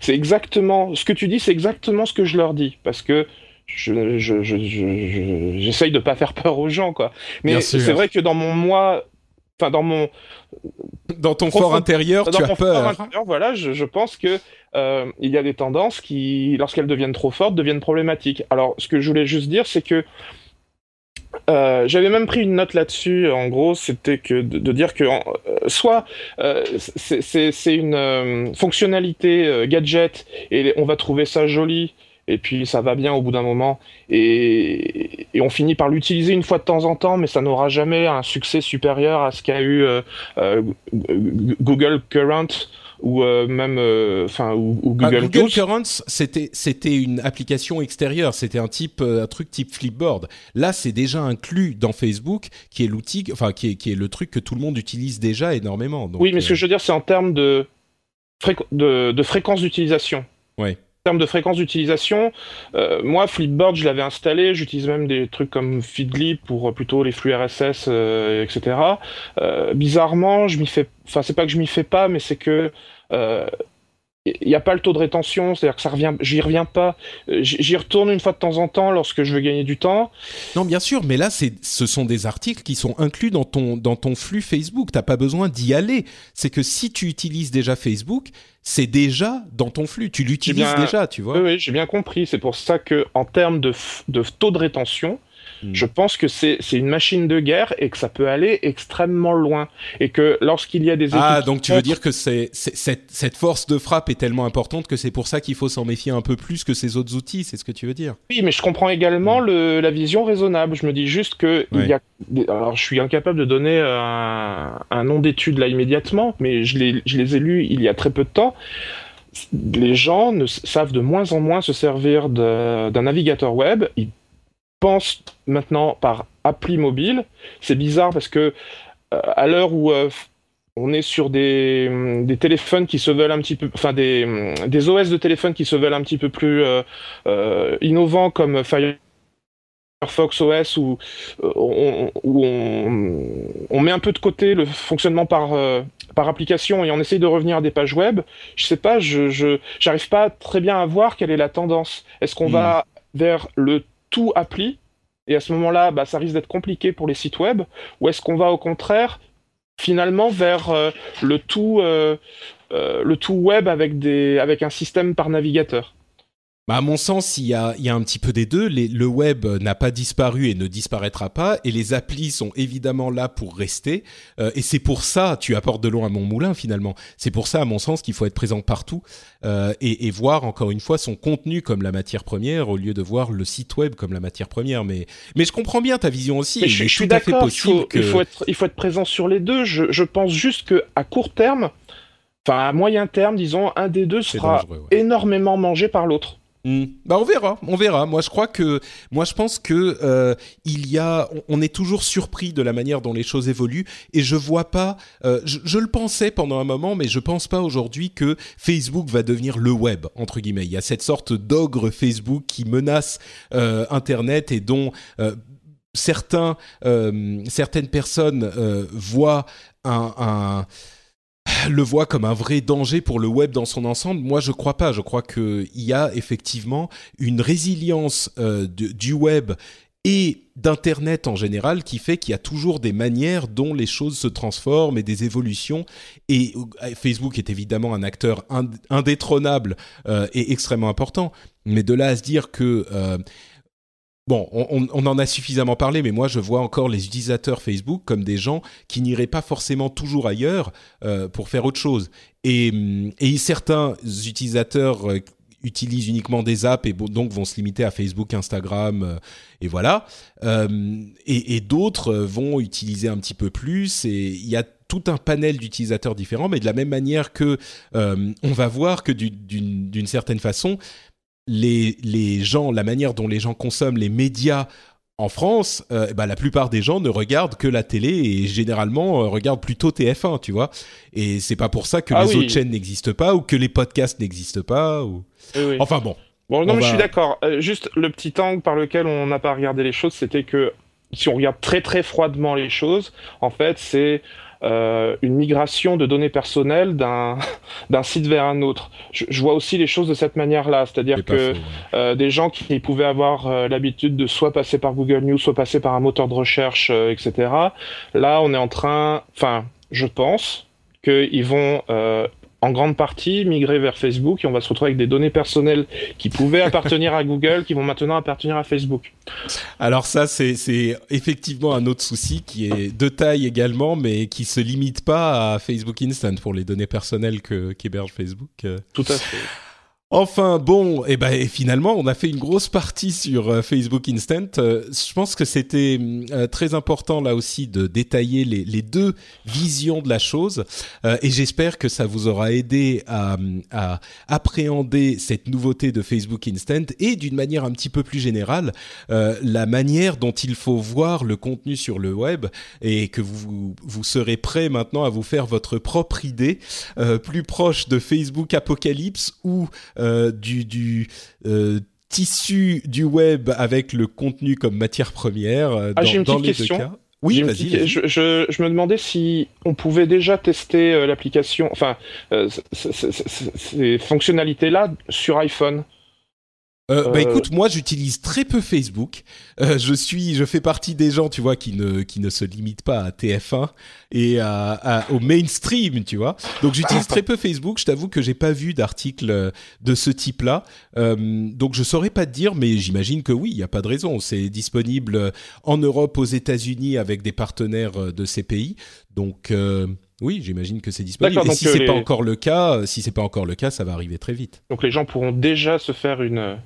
c'est exactement ce que tu dis c'est exactement ce que je leur dis parce que je j'essaye je, de pas faire peur aux gens quoi. Mais c'est vrai que dans mon moi enfin dans mon dans ton fort intérieur tu as peur. voilà je, je pense que euh, il y a des tendances qui lorsqu'elles deviennent trop fortes deviennent problématiques. Alors ce que je voulais juste dire c'est que euh, j'avais même pris une note là-dessus. En gros, c'était que de, dire que euh, soit euh, c'est une fonctionnalité gadget et on va trouver ça joli et puis ça va bien au bout d'un moment et, et, on finit par l'utiliser une fois de temps en temps, mais ça n'aura jamais un succès supérieur à ce qu'a eu Google Current ou euh, même euh, enfin ou, ah, Google, Google Currents c'était c'était une application extérieure. C'était un type euh, un truc type Flipboard. Là c'est déjà inclus dans Facebook qui est l'outil enfin qui est, qui est le truc que tout le monde utilise déjà énormément. Oui mais ce que je veux dire c'est en termes de de, de fréquence d'utilisation. Ouais termes de fréquence d'utilisation, moi Flipboard je l'avais installé, j'utilise même des trucs comme Feedly pour plutôt les flux RSS, etc. bizarrement, je m'y fais, enfin c'est pas que je m'y fais pas, mais c'est que il n'y a pas le taux de rétention, c'est-à-dire que ça revient, j'y reviens pas. Euh, j'y retourne une fois de temps en temps lorsque je veux gagner du temps. Non, bien sûr, mais là, ce sont des articles qui sont inclus dans ton, dans ton flux Facebook. T'as pas besoin d'y aller. C'est que si tu utilises déjà Facebook, c'est déjà dans ton flux. Tu l'utilises déjà, tu vois. Oui, oui j'ai bien compris. C'est pour ça que, en termes de, de taux de rétention, Hmm. Je pense que c'est une machine de guerre et que ça peut aller extrêmement loin. Et que lorsqu'il y a des Ah, donc tu veux dire que c'est cette, cette force de frappe est tellement importante que c'est pour ça qu'il faut s'en méfier un peu plus que ces autres outils, c'est ce que tu veux dire? Oui, mais je comprends également hmm. le, la vision raisonnable. Je me dis juste que il y a... Alors, je suis incapable de donner un, un nom d'étude là immédiatement, mais je les, je les ai lus il y a très peu de temps les gens ne savent de moins en moins se servir d'un navigateur web. Ils pense maintenant par appli mobile. C'est bizarre parce que euh, à l'heure où euh, on est sur des, hum, des, téléphones qui se veulent un petit peu, enfin des, hum, des OS de téléphone qui se veulent un petit peu plus euh, innovants comme Firefox OS où, on, où on, met un peu de côté le fonctionnement par, par application et on essaye de revenir à des pages web. Je sais pas, je j'arrive pas très bien à voir quelle est la tendance. Est-ce qu'on hmm. va vers le tout appli, et à ce moment-là, bah, ça risque d'être compliqué pour les sites web, ou est-ce qu'on va au contraire finalement vers euh, le tout euh, euh, le tout web avec des avec un système par navigateur? Bah à mon sens, il y a, il y a un petit peu des deux. le web n'a pas disparu et ne disparaîtra pas, et les applis sont évidemment là pour rester. Euh, et c'est pour ça, tu apportes de l'eau à mon moulin finalement. C'est pour ça, à mon sens, qu'il faut être présent partout euh, et, et, voir encore une fois son contenu comme la matière première au lieu de voir le site web comme la matière première. Mais, mais je comprends bien ta vision aussi. Mais je, suis d'accord. Il, faut, il, faut être, il faut être présent sur les deux. Je, je pense juste que à court terme, enfin à moyen terme, disons, un des deux sera énormément mangé par l'autre. Hmm. Bah on verra, on verra. Moi je crois que, moi je pense que euh, il y a, on est toujours surpris de la manière dont les choses évoluent et je vois pas. Euh, je, le pensais pendant un moment, mais je pense pas aujourd'hui que Facebook va devenir le web entre guillemets. Il y a cette sorte d'ogre Facebook qui menace euh, Internet et dont certaines personnes voient un le voit comme un vrai danger pour le web dans son ensemble. Moi, je crois pas. Je crois qu'il y a effectivement une résilience euh, du web et d'internet en général qui fait qu'il y a toujours des manières dont les choses se transforment et des évolutions et euh, Facebook est évidemment un acteur indétrônable euh, et extrêmement important mais de là à se dire que Bon, on, en a suffisamment parlé, mais moi je vois encore les utilisateurs Facebook comme des gens qui n'iraient pas forcément toujours ailleurs euh, pour faire autre chose. Et, certains utilisateurs euh, utilisent uniquement des apps et donc vont se limiter à Facebook, Instagram euh, et voilà. et, d'autres vont utiliser un petit peu plus. Et il y a tout un panel d'utilisateurs différents, mais de la même manière que on va voir que d'une certaine façon, les, les gens, la manière dont les gens consomment les médias en France, euh, bah, la plupart des gens ne regardent que la télé et généralement euh, regardent plutôt TF1, tu vois. Et c'est pas pour ça que ah les autres chaînes n'existent pas ou que les podcasts n'existent pas. Ou... Enfin bon. Bon, non, mais je suis d'accord. Euh, juste le petit angle par lequel on n'a pas regardé les choses, c'était que si on regarde très très froidement les choses, en fait, c'est euh, une migration de données personnelles d'un d'un site vers un autre. Je, je, vois aussi les choses de cette manière-là, c'est-à-dire que euh, des gens qui pouvaient avoir euh, l'habitude de soit passer par Google News, soit passer par un moteur de recherche, etc. Là, on est en train, enfin, je pense qu'ils vont en grande partie migrer vers Facebook et on va se retrouver avec des données personnelles qui pouvaient appartenir à Google qui vont maintenant appartenir à Facebook. Alors ça, c'est effectivement un autre souci qui est de taille également, mais qui se limite pas à Facebook Instant pour les données personnelles qu'héberge Facebook. Tout à fait. Enfin bon, et eh ben et finalement on a fait une grosse partie sur euh, Facebook Instant. Euh, je pense que c'était euh, très important là aussi de détailler les, deux visions de la chose et j'espère que ça vous aura aidé à, à, appréhender cette nouveauté de Facebook Instant et d'une manière un petit peu plus générale la manière dont il faut voir le contenu sur le web et que vous vous serez prêt maintenant à vous faire votre propre idée plus proche de Facebook Apocalypse ou euh, du, euh, tissu du web avec le contenu comme matière première euh, ah, dans, les deux cas. Oui, vas-y. je, me demandais si on pouvait déjà tester l'application, enfin, ces fonctionnalités-là sur iPhone. Euh, Bah euh. écoute, moi j'utilise très peu Facebook. Euh, je suis, je fais partie des gens, tu vois, qui ne qui ne se limitent pas à TF1 et à, au mainstream, tu vois. Donc j'utilise très peu Facebook. Je t'avoue que j'ai pas vu d'article de ce type-là. Euh, donc je saurais pas te dire, mais j'imagine que oui, il y a pas de raison. C'est disponible en Europe, aux États-Unis, avec des partenaires de ces pays. Donc oui, j'imagine que c'est disponible. Et si c'est pas encore le cas, euh, si c'est pas encore le cas, ça va arriver très vite. Donc les gens pourront déjà se faire une,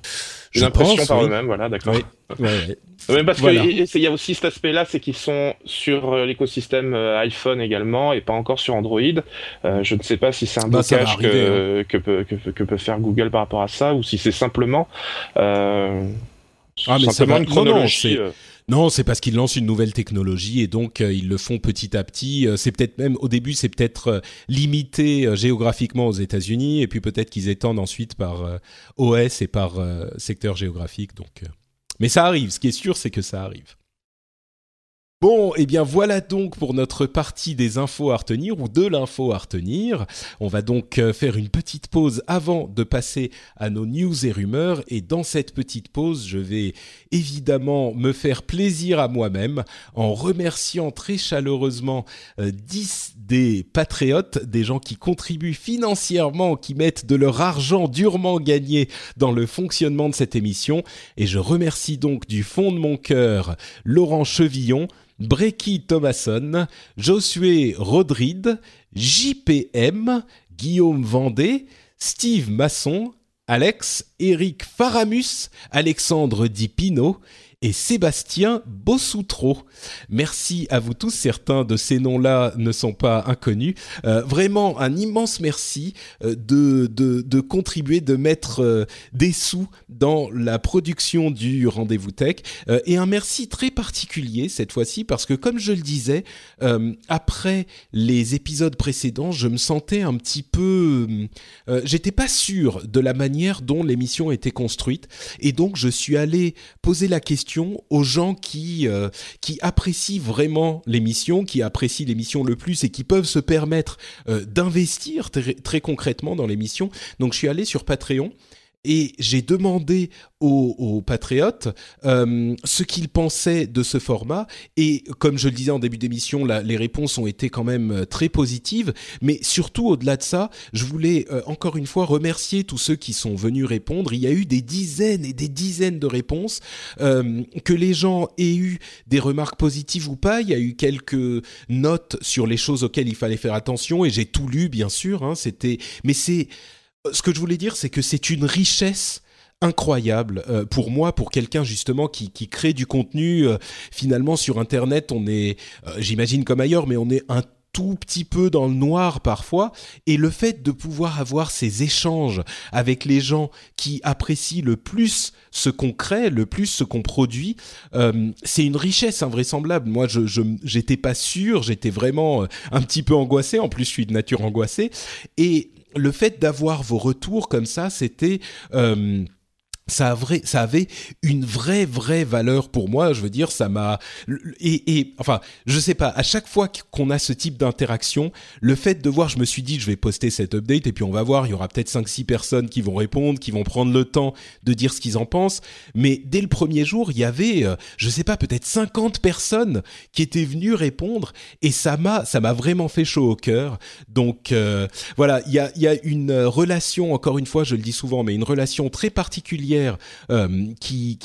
impression par eux-mêmes, voilà, d'accord. Oui. Ouais, parce qu'il y a aussi cet aspect-là, c'est qu'ils sont sur euh, l'écosystème euh, iPhone également et pas encore sur Android. je ne sais pas si c'est un bah, blocage que, hein. que, peut, que, peut faire Google par rapport à ça ou si c'est simplement, euh, ah, mais simplement une chronologie. Non, c'est parce qu'ils lancent une nouvelle technologie et donc euh, ils le font petit à petit. Euh, c'est peut-être même au début, c'est peut-être euh, limité géographiquement aux États-Unis et puis peut-être qu'ils étendent ensuite par OS et par secteur géographique. Donc, mais ça arrive. Ce qui est sûr, c'est que ça arrive. Bon, et eh bien voilà donc pour notre partie des infos à retenir ou de l'info à retenir. On va donc euh, faire une petite pause avant de passer à nos news et rumeurs. Et dans cette petite pause, je vais évidemment me faire plaisir à moi-même en remerciant très chaleureusement 10 euh, des patriotes, des gens qui contribuent financièrement, qui mettent de leur argent durement gagné dans le fonctionnement de cette émission. Et je remercie donc du fond de mon cœur Laurent Chevillon, Brecky Thomasson, Josué Rodride, JPM, Guillaume Vendée, Steve Masson, Alex, Eric Faramus, Alexandre Dipino, et Sébastien Bossoutreau. Merci à vous tous. Certains de ces noms-là ne sont pas inconnus. Euh, vraiment un immense merci euh, de, de, contribuer, de mettre euh, des sous dans la production du rendez-vous tech. et un merci très particulier cette fois-ci parce que comme je le disais, après les épisodes précédents, je me sentais un petit peu... J'étais pas sûr de la manière dont l'émission était construite et donc je suis allé poser la question aux gens qui, qui apprécient vraiment l'émission, qui apprécient l'émission le plus et qui peuvent se permettre euh, d'investir très concrètement dans l'émission. Donc je suis allé sur Patreon et j'ai demandé aux, patriotes euh, ce qu'ils pensaient de ce format. Et comme je le disais en début d'émission les réponses ont été quand même euh, très positives. Mais surtout au-delà de ça je voulais euh, encore une fois remercier tous ceux qui sont venus répondre. Il y a eu des dizaines et des dizaines de réponses que les gens aient eu des remarques positives ou pas. Il y a eu quelques notes sur les choses auxquelles il fallait faire attention et j'ai tout lu bien sûr hein, c'était mais c'est ce que je voulais dire, c'est que c'est une richesse incroyable euh, pour moi, pour quelqu'un justement qui, crée du contenu. Euh, finalement, sur Internet, on est, euh, j'imagine comme ailleurs, mais on est un tout petit peu dans le noir parfois, et le fait de pouvoir avoir ces échanges avec les gens qui apprécient le plus ce qu'on crée, le plus ce qu'on produit, c'est une richesse invraisemblable. Moi, je j'étais pas sûr, j'étais vraiment un petit peu angoissé. En plus, je suis de nature angoissée, et le fait d'avoir vos retours comme ça, c'était euh, ça, avait une vraie vraie valeur pour moi. Je veux dire, ça m'a et, enfin, je sais pas. À chaque fois qu'on a ce type d'interaction, le fait de voir, je me suis dit, je vais poster cette update et puis on va voir. Il y aura peut-être 5-6 personnes qui vont répondre, qui vont prendre le temps de dire ce qu'ils en pensent. Mais dès le premier jour, il y avait, euh, je sais pas, peut-être 50 personnes qui étaient venues répondre et ça m'a ça m'a vraiment fait chaud au cœur. Donc euh, voilà, il y a y a une relation, encore une fois, je le dis souvent, mais une relation très particulière euh, qui,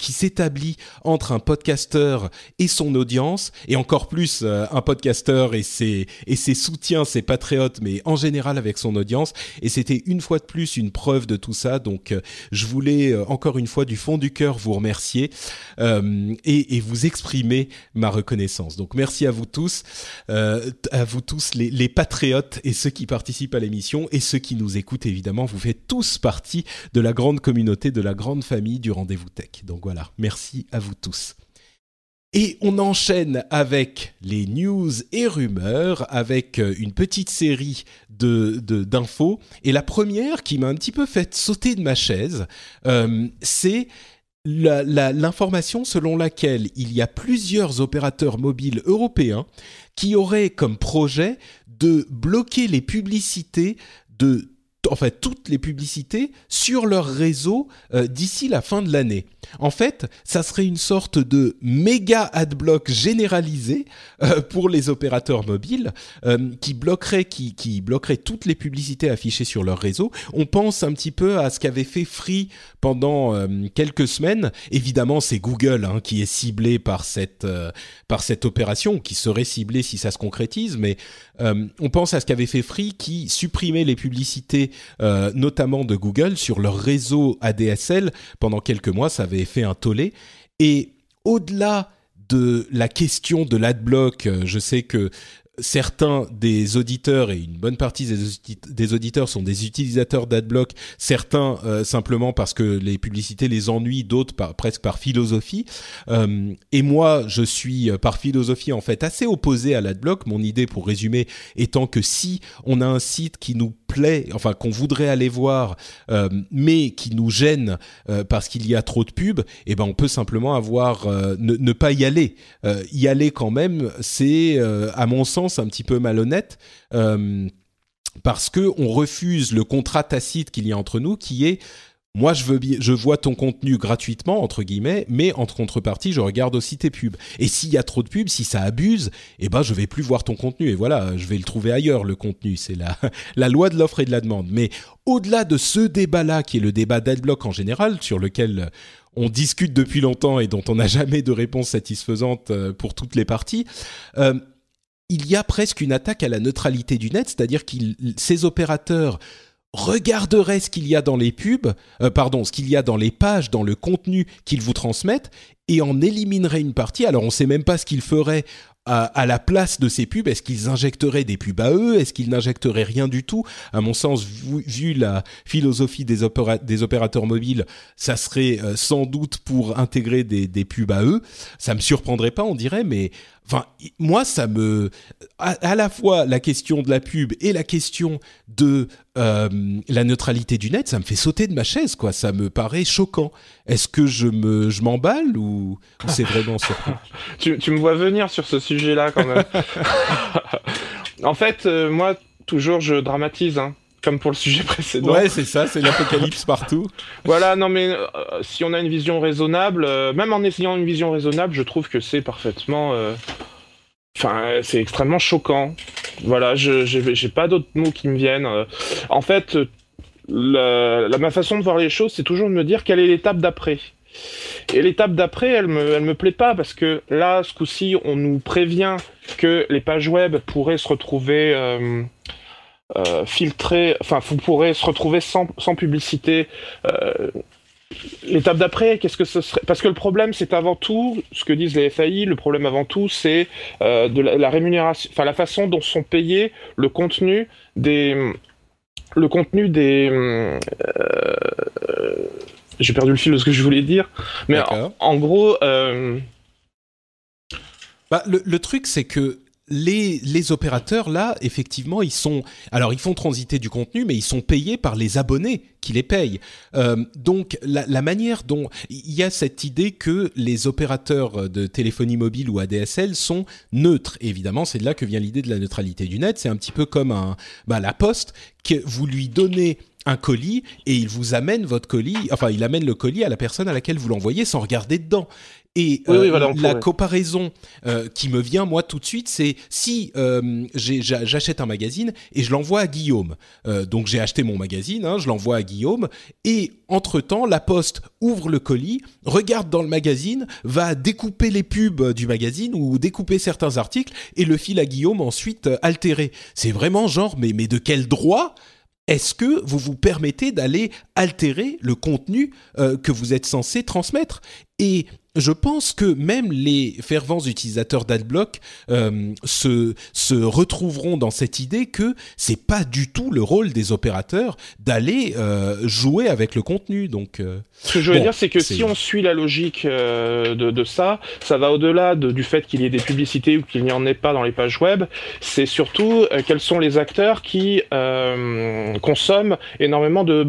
s'établit entre un podcasteur et son audience, et encore plus euh, un podcasteur et ses, soutiens, ses patriotes, mais en général avec son audience. Et c'était une fois de plus une preuve de tout ça. Donc euh, je voulais encore une fois du fond du cœur vous remercier et, vous exprimer ma reconnaissance. Donc merci à vous tous, à vous tous les, les patriotes et ceux qui participent à l'émission et ceux qui nous écoutent évidemment. Vous faites tous partie de la grande communauté la grande famille du rendez-vous tech. Donc voilà, merci à vous tous. Et on enchaîne avec les news et rumeurs, avec euh, une petite série de d'infos. et la première qui m'a un petit peu fait sauter de ma chaise, euh, c'est l'information selon laquelle il y a plusieurs opérateurs mobiles européens qui auraient comme projet de bloquer les publicités de en fait toutes les publicités sur leur réseau euh, d'ici la fin de l'année. En fait, ça serait une sorte de méga adblock généralisé euh, pour les opérateurs mobiles euh, qui bloquerait toutes les publicités affichées sur leur réseau. On pense un petit peu à ce qu'avait fait Free pendant quelques semaines. Évidemment, c'est Google hein, qui est ciblé par cette par cette opération, qui serait ciblé si ça se concrétise. Mais on pense à ce qu'avait fait Free qui supprimait les publicités euh, notamment de Google, sur leur réseau ADSL. Pendant quelques mois, ça avait fait un tollé. Et au-delà de la question de l'adblock, euh, je sais que certains des auditeurs et une bonne partie des, auditeurs sont des utilisateurs d'adblock, certains euh, simplement parce que les publicités les ennuient, d'autres presque par philosophie. Euh, et moi, je suis euh, par philosophie en fait assez opposé à l'adblock. Mon idée, pour résumer, étant que si on a un site qui nous plaît, enfin qu'on voudrait aller voir, mais qui nous gêne parce qu'il y a trop de pubs, eh ben on peut simplement avoir ne, ne, pas y aller. y aller quand même, c'est à mon sens un petit peu malhonnête. Euh, parce que on refuse le contrat tacite qu'il y a entre nous, qui est moi je veux je vois ton contenu gratuitement entre guillemets, mais en contrepartie je regarde aussi tes pubs. Et s'il y a trop de pubs, si ça abuse, eh ben je vais plus voir ton contenu et voilà, je vais le trouver ailleurs le contenu. C'est la la loi de l'offre et de la demande. Mais au-delà de ce débat-là, qui est le débat d'adblock en général, sur lequel on discute depuis longtemps et dont on n'a jamais de réponse satisfaisante euh, pour toutes les parties. Euh, il y a presque une attaque à la neutralité du net, c'est-à-dire que ces opérateurs regarderait ce qu'il y a dans les pubs, euh, pardon, ce qu'il y a dans les pages, dans le contenu qu'ils vous transmettent, et en éliminerait une partie. Alors on ne sait même pas ce qu'ils feraient à, la place de ces pubs Est-ce qu'ils injecteraient des pubs à eux? Est-ce qu'ils n'injecteraient rien du tout? À mon sens, vu, la philosophie des, des, opérateurs mobiles, ça serait euh, sans doute pour intégrer des, des pubs à eux. Ça me surprendrait pas, on dirait, mais Enfin, moi, ça me, à, la fois la question de la pub et la question de euh, la neutralité du net, ça me fait sauter de ma chaise, quoi. Ça me paraît choquant. Est-ce que je me, je m'emballe ou, c'est vraiment tu, tu me vois venir sur ce sujet-là, quand même. en fait, euh, moi, toujours, je dramatise. Hein comme pour le sujet précédent. Ouais, c'est ça, c'est l'apocalypse partout. Voilà, non mais euh, si on a une vision raisonnable, euh, même en essayant une vision raisonnable, je trouve que c'est parfaitement. Euh, enfin, c'est extrêmement choquant. Voilà, je j'ai pas d'autres mots qui me viennent. En fait, la, ma façon de voir les choses, c'est toujours de me dire quelle est l'étape d'après. Et l'étape d'après, elle me, elle me plaît pas parce que là, ce coup-ci, on nous prévient que les pages web pourraient se retrouver filtrer, enfin, vous pourrez se retrouver sans, sans publicité. Euh, l'étape d'après, qu'est-ce que ce serait? Parce que le problème, c'est avant tout, ce que disent les FAI, le problème avant tout, c'est euh, de la, rémunération, enfin la façon dont sont payés le contenu des, le contenu des. J'ai perdu le fil de ce que je voulais dire, mais en, gros. Bah, le, le, truc, c'est que les, les opérateurs là, effectivement, ils sont alors ils font transiter du contenu, mais ils sont payés par les abonnés qui les payent. Euh, donc la, la, manière dont il y a cette idée que les opérateurs de téléphonie mobile ou ADSL sont neutres. Évidemment, c'est de là que vient l'idée de la neutralité du net. C'est un petit peu comme un bah, la Poste que vous lui donnez un colis et il vous amène votre colis, enfin il amène le colis à la personne à laquelle vous l'envoyez sans regarder dedans. Et euh, la comparaison euh, qui me vient moi tout de suite, c'est si euh, j'achète un magazine et je l'envoie à Guillaume. donc j'ai acheté mon magazine, hein, je l'envoie à Guillaume et entre temps la Poste ouvre le colis, regarde dans le magazine, va découper les pubs du magazine ou découper certains articles et le file à Guillaume ensuite altéré. C'est vraiment genre mais mais de quel droit est-ce que vous vous permettez d'aller altérer le contenu que vous êtes censé transmettre? Et je pense que même les fervents utilisateurs d'Adblock euh, se, se retrouveront dans cette idée que c'est pas du tout le rôle des opérateurs d'aller euh, jouer avec le contenu. Donc, euh, ce que je veux dire, c'est que si on suit la logique de, de, ça, ça va au-delà du fait qu'il y ait des publicités ou qu'il n'y en ait pas dans les pages web. C'est surtout quels sont les acteurs qui consomment énormément de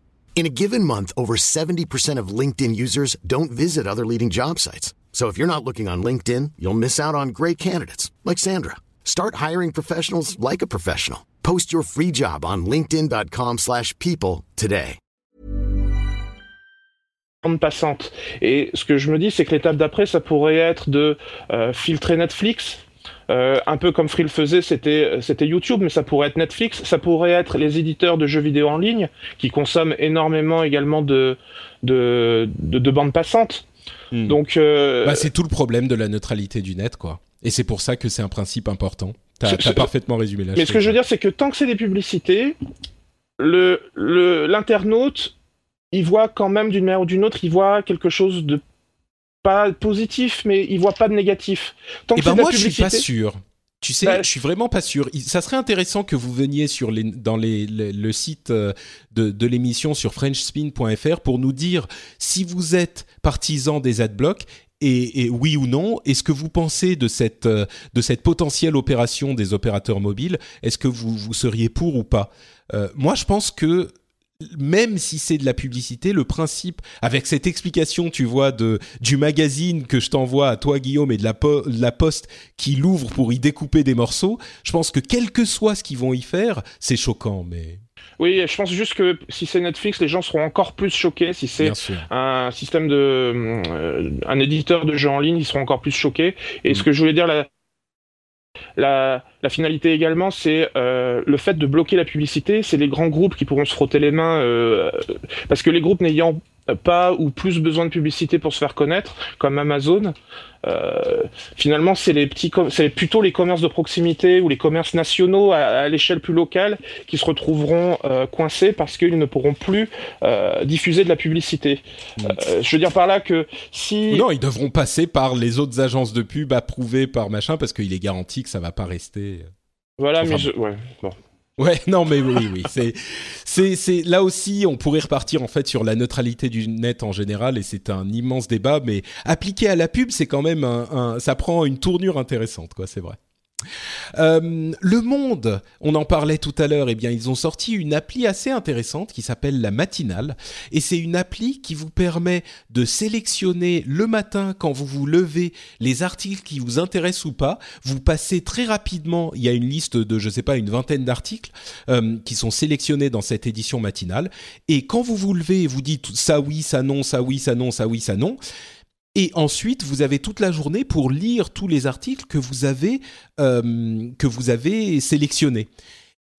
In a given month, over 70% of LinkedIn users don't visit other leading job sites. So if you're not looking on LinkedIn, you'll miss out on great candidates like Sandra. Start hiring professionals like a professional. Post your free job on linkedin.com/people today. passante. Et ce que je me dis c'est que l'étape d'après ça pourrait être de euh, filtrer Netflix Euh, un peu comme Free le faisait, c'était c'était YouTube, mais ça pourrait être Netflix, ça pourrait être les éditeurs de jeux vidéo en ligne qui consomment énormément également de de, de, bandes passantes. Hmm. Donc euh, bah, c'est tout le problème de la neutralité du net, quoi. Et c'est pour ça que c'est un principe important. T'as as parfaitement résumé la Mais ce que je veux dire, c'est que tant que c'est des publicités, le l'internaute, il voit quand même d'une manière ou d'une autre, il voit quelque chose de pas positif, mais il voit pas de négatif. Tant eh ben moi, je suis pas sûr. Tu sais, bah, je suis vraiment pas sûr. Ça serait intéressant que vous veniez sur les, dans les, le site euh, de, de l'émission sur frenchspin.fr pour nous dire si vous êtes partisan des adblocks et, oui ou non, est-ce que vous pensez de cette, euh, de cette potentielle opération des opérateurs mobiles? Est-ce que vous, vous seriez pour ou pas? Euh, Moi, je pense que même si c'est de la publicité, le principe, avec cette explication, tu vois, de du magazine que je t'envoie à toi, Guillaume, et de la, la poste qui l'ouvre pour y découper des morceaux, je pense que quel que soit ce qu'ils vont y faire, c'est choquant, mais... Oui, je pense juste que si c'est Netflix, les gens seront encore plus choqués. Si c'est un système de, euh, un éditeur de jeux en ligne, ils seront encore plus choqués. Et ce mm. que je voulais dire, la, la, la finalité également, c'est euh, le fait de bloquer la publicité. C'est les grands groupes qui pourront se frotter les mains, euh, parce que les groupes n'ayant pas ou plus besoin de publicité pour se faire connaître, comme Amazon. Euh, finalement, c'est les petits, c'est plutôt les commerces de proximité ou les commerces nationaux à, l'échelle plus locale qui se retrouveront euh, coincés parce qu'ils ne pourront plus euh, diffuser de la publicité. Mm. Je veux dire par là que si non, ils devront passer par les autres agences de pub approuvées par machin parce qu'il est garanti que ça va pas rester. Voilà, mais je... ouais, bon. Ouais, non, mais oui, oui, c'est, c'est, là aussi, on pourrait repartir en fait sur la neutralité du net en général, et c'est un immense débat, mais appliqué à la pub, c'est quand même un, ça prend une tournure intéressante, quoi, c'est vrai. Euh, le Monde, on en parlait tout à l'heure, eh bien ils ont sorti une appli assez intéressante qui s'appelle la matinale et c'est une appli qui vous permet de sélectionner le matin quand vous vous levez les articles qui vous intéressent ou pas. Vous passez très rapidement, il y a une liste de je sais pas une vingtaine d'articles euh, qui sont sélectionnés dans cette édition matinale et quand vous vous levez et vous dites ça oui, ça non, ça oui, ça non, ça oui, ça non, et ensuite, vous avez toute la journée pour lire tous les articles que vous avez euh, que vous avez sélectionnés.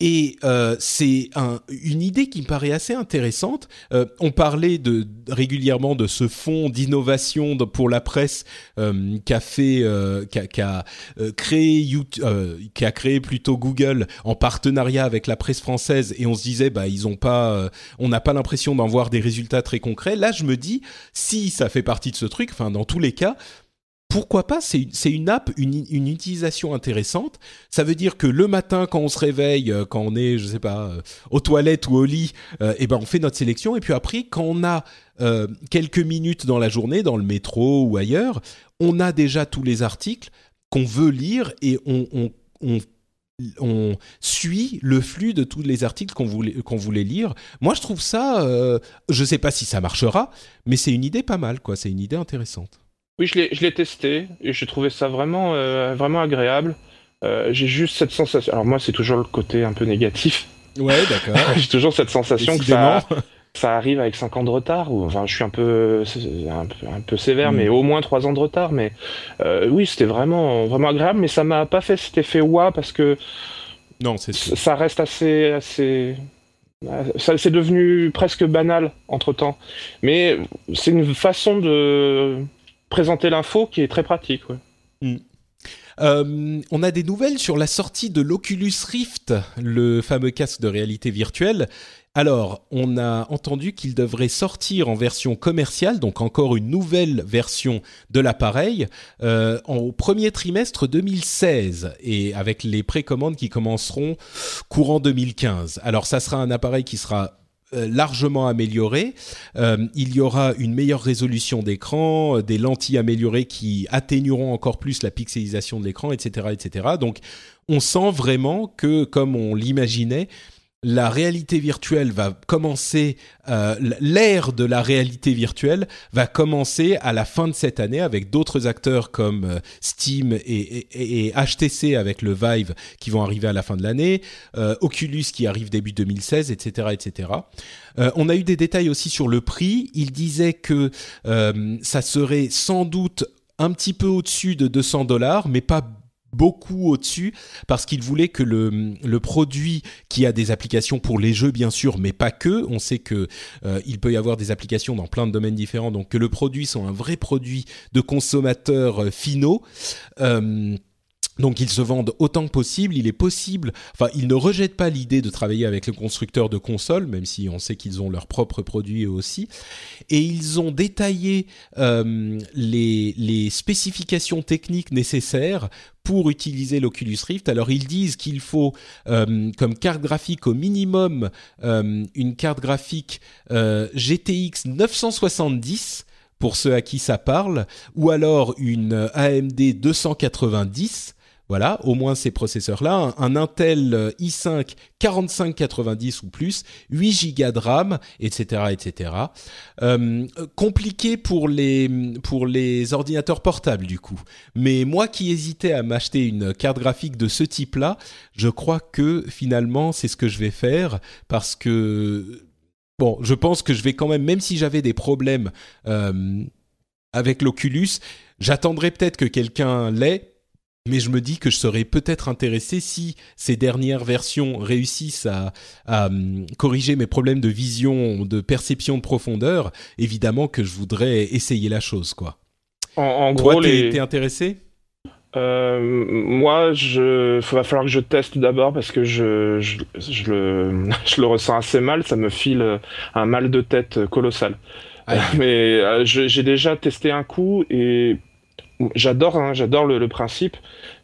Et euh, c'est une idée qui me paraît assez intéressante. Euh, on parlait de, régulièrement de ce fonds d'innovation pour la presse euh, qu'a fait, euh, qu'a créé, qui a créé plutôt Google en partenariat avec la presse française. Et on se disait, bah ils ont pas, on n'a pas l'impression d'en voir des résultats très concrets. Là, je me dis, si ça fait partie de ce truc, enfin dans tous les cas, pourquoi pas C'est une app, une, utilisation intéressante. Ça veut dire que le matin, quand on se réveille, euh, quand on est, je sais pas, euh, aux toilettes ou au lit, euh, eh ben on fait notre sélection. Et puis après, quand on a quelques minutes dans la journée, dans le métro ou ailleurs, on a déjà tous les articles qu'on veut lire et on, suit le flux de tous les articles qu'on voulait, qu'on voulait lire. Moi, je trouve ça, je ne sais pas si ça marchera, mais c'est une idée pas mal, quoi. C'est une idée intéressante. Oui, je l'ai testé et j'ai trouvé ça vraiment, euh, vraiment agréable. Euh, j'ai juste cette sensation. Alors, moi, c'est toujours le côté un peu négatif. Ouais, d'accord. j'ai toujours cette sensation que ça, ça arrive avec 5 ans de retard. Ou, enfin, je suis un peu, un peu, sévère, mm. mais au moins 3 ans de retard. Mais euh, oui, c'était vraiment, vraiment agréable, mais ça m'a pas fait cet effet wa parce que. Non, c'est Ça reste assez. assez ça c'est devenu presque banal entre temps. Mais c'est une façon de présenter l'info qui est très pratique. Mm. Euh, on a des nouvelles sur la sortie de l'Oculus Rift, le fameux casque de réalité virtuelle. Alors, on a entendu qu'il devrait sortir en version commerciale, donc encore une nouvelle version de l'appareil, euh, au premier trimestre 2016, et avec les précommandes qui commenceront courant 2015. Alors, ça sera un appareil qui sera euh, largement amélioré. Euh, il y aura une meilleure résolution d'écran, euh, des lentilles améliorées qui atténueront encore plus la pixelisation de l'écran, etc., etc. Donc, on sent vraiment que, comme on l'imaginait, la réalité virtuelle va commencer, euh, l'ère de la réalité virtuelle va commencer à la fin de cette année avec d'autres acteurs comme euh, Steam et, HTC avec le Vive qui vont arriver à la fin de l'année, euh, Oculus qui arrive début 2016, etc., etc. on a eu des détails aussi sur le prix. Il disait que ça serait sans doute un petit peu au-dessus de 200 dollars, mais pas beaucoup au-dessus parce qu'il voulait que le, le, produit qui a des applications pour les jeux bien sûr mais pas que. On sait que euh, il peut y avoir des applications dans plein de domaines différents. Donc que le produit soit un vrai produit de consommateurs euh, finaux. Euh, donc ils se vendent autant que possible. Il est possible, enfin ils ne rejettent pas l'idée de travailler avec le constructeur de consoles, même si on sait qu'ils ont leurs propres produits eux aussi. Et ils ont détaillé euh, les, spécifications techniques nécessaires pour utiliser l'Oculus Rift. Alors ils disent qu'il faut euh, comme carte graphique au minimum euh, une carte graphique GTX 970 pour ceux à qui ça parle, ou alors une AMD 290 voilà, au moins ces processeurs-là, un, Intel i5 4590 ou plus, 8 Go de RAM, etc., etc. Euh, compliqué pour les pour les ordinateurs portables du coup. Mais moi qui hésitais à m'acheter une carte graphique de ce type-là, je crois que finalement c'est ce que je vais faire parce que bon, je pense que je vais quand même, même si j'avais des problèmes euh, avec l'Oculus, j'attendrai peut-être que quelqu'un l'ait mais je me dis que je serais peut-être intéressé si ces dernières versions réussissent à, hum, corriger mes problèmes de vision, de perception de profondeur. Évidemment que je voudrais essayer la chose, quoi. En, Toi, gros, t'es les... intéressé? Euh, moi, je, il va falloir que je teste d'abord parce que je, je, je le, je le ressens assez mal. Ça me file un mal de tête colossal. Aïe. Mais euh, j'ai déjà testé un coup et j'adore, hein, j'adore le, le principe,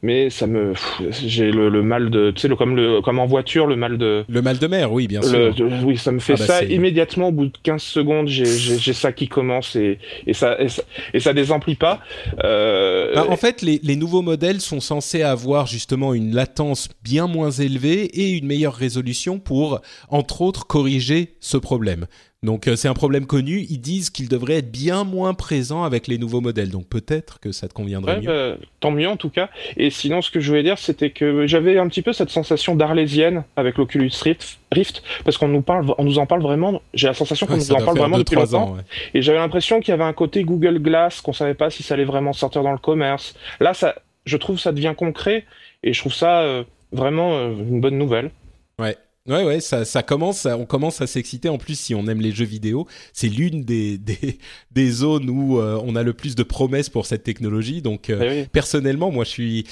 mais ça me, j'ai le, le mal de, tu sais, comme le, comme en voiture, le mal de, Le mal de mer, oui, bien sûr. de- oui, ça me fait Ah bah, ça immédiatement au bout de 15 secondes. J'ai, ça qui commence et, et ça, et ça, et ça désemplit pas. Euh, Bah, en fait, les, les nouveaux modèles sont censés avoir justement une latence bien moins élevée et une meilleure résolution pour, entre autres, corriger ce problème. Donc euh, c'est un problème connu. Ils disent qu'il devrait être bien moins présent avec les nouveaux modèles. Donc peut-être que ça te conviendrait Ouais, mieux. bah, tant mieux en tout cas. Et sinon, ce que je voulais dire, c'était que j'avais un petit peu cette sensation d'arlésienne avec l'Oculus Rift, Rift, parce qu'on nous parle, on nous en parle vraiment. J'ai la sensation qu'on Ouais, nous en parle vraiment deux, depuis trois longtemps. ans. ouais. Et j'avais l'impression qu'il y avait un côté Google Glass, qu'on savait pas si ça allait vraiment sortir dans le commerce. Là, ça, je trouve, ça devient concret, et je trouve ça euh, vraiment euh, une bonne nouvelle. Ouais, ouais, ça, ça commence, à- on commence à s'exciter. En plus, si on aime les jeux vidéo, c'est l'une des, des, des zones où euh, on a le plus de promesses pour cette technologie. Donc, euh, Eh oui. personnellement, moi, je suis.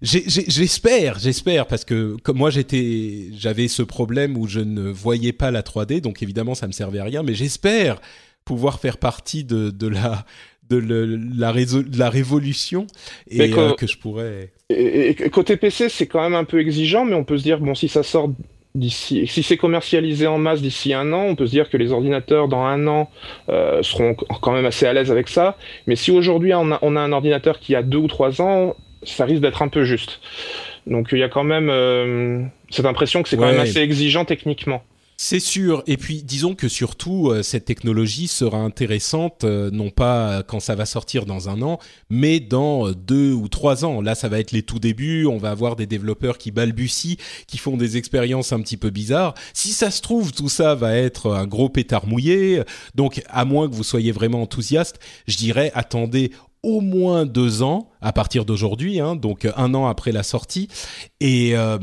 J'espère, j'espère, parce que comme moi j'étais, j'avais ce problème où je ne voyais pas la 3D, donc évidemment ça me servait à rien, mais j'espère pouvoir faire partie de, de la de le- la, réso- de la révolution et euh, que je pourrais. Et, et côté PC, c'est quand même un peu exigeant, mais on peut se dire, bon, si ça sort d'ici, si c'est commercialisé en masse d'ici un an, on peut se dire que les ordinateurs dans un an euh, seront quand même assez à l'aise avec ça. Mais si aujourd'hui on a, on a un ordinateur qui a deux ou trois ans, ça risque d'être un peu juste. Donc il y a quand même euh, cette impression que c'est quand Ouais. même assez exigeant techniquement. C'est sûr. Et puis, disons que surtout, euh, cette technologie sera intéressante, euh, non pas quand ça va sortir dans un an, mais dans euh, deux ou trois ans. Là, ça va être les tout débuts. On va avoir des développeurs qui balbutient, qui font des expériences un petit peu bizarres. Si ça se trouve, tout ça va être un gros pétard mouillé. Donc, à moins que vous soyez vraiment enthousiaste, je dirais attendez au moins deux ans à partir d'aujourd'hui, hein, donc euh, un an après la sortie. Et, euh,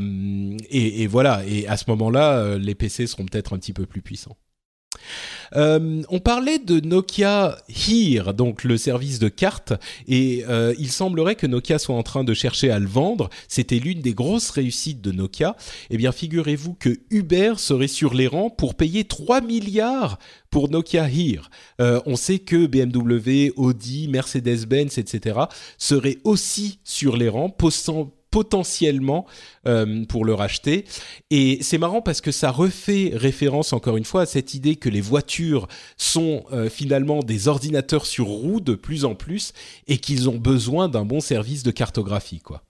et, et voilà, et à ce moment-là, euh, les PC seront peut-être un petit peu plus puissants. Euh, on parlait de Nokia Here, donc le service de cartes, et euh, il semblerait que Nokia soit en train de chercher à le vendre. C'était l'une des grosses réussites de Nokia. Eh bien, figurez-vous que Uber serait sur les rangs pour payer 3 milliards pour Nokia Here. Euh, on sait que BMW, Audi, Mercedes-Benz, etc. seraient aussi sur les rangs, posant potentiellement euh, pour le racheter. Et c'est marrant parce que ça refait référence encore une fois à cette idée que les voitures sont euh, finalement des ordinateurs sur roues de plus en plus et qu'ils ont besoin d'un bon service de cartographie, quoi.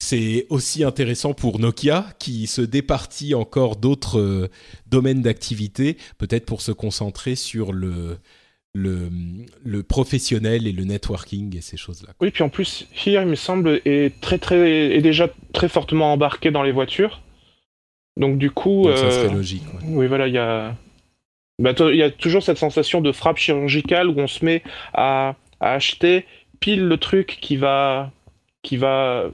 C'est aussi intéressant pour Nokia qui se départit encore d'autres euh, domaines d'activité, peut-être pour se concentrer sur le, le, le professionnel et le networking et ces choses-là. Oui, puis en plus, Here, il me semble, est très très est déjà très fortement embarqué dans les voitures. Donc du coup, Donc ça euh, serait logique. ouais. Oui, voilà, il y a... Bah, il y a toujours cette sensation de frappe chirurgicale où on se met à, à acheter pile le truc qui va... qui va...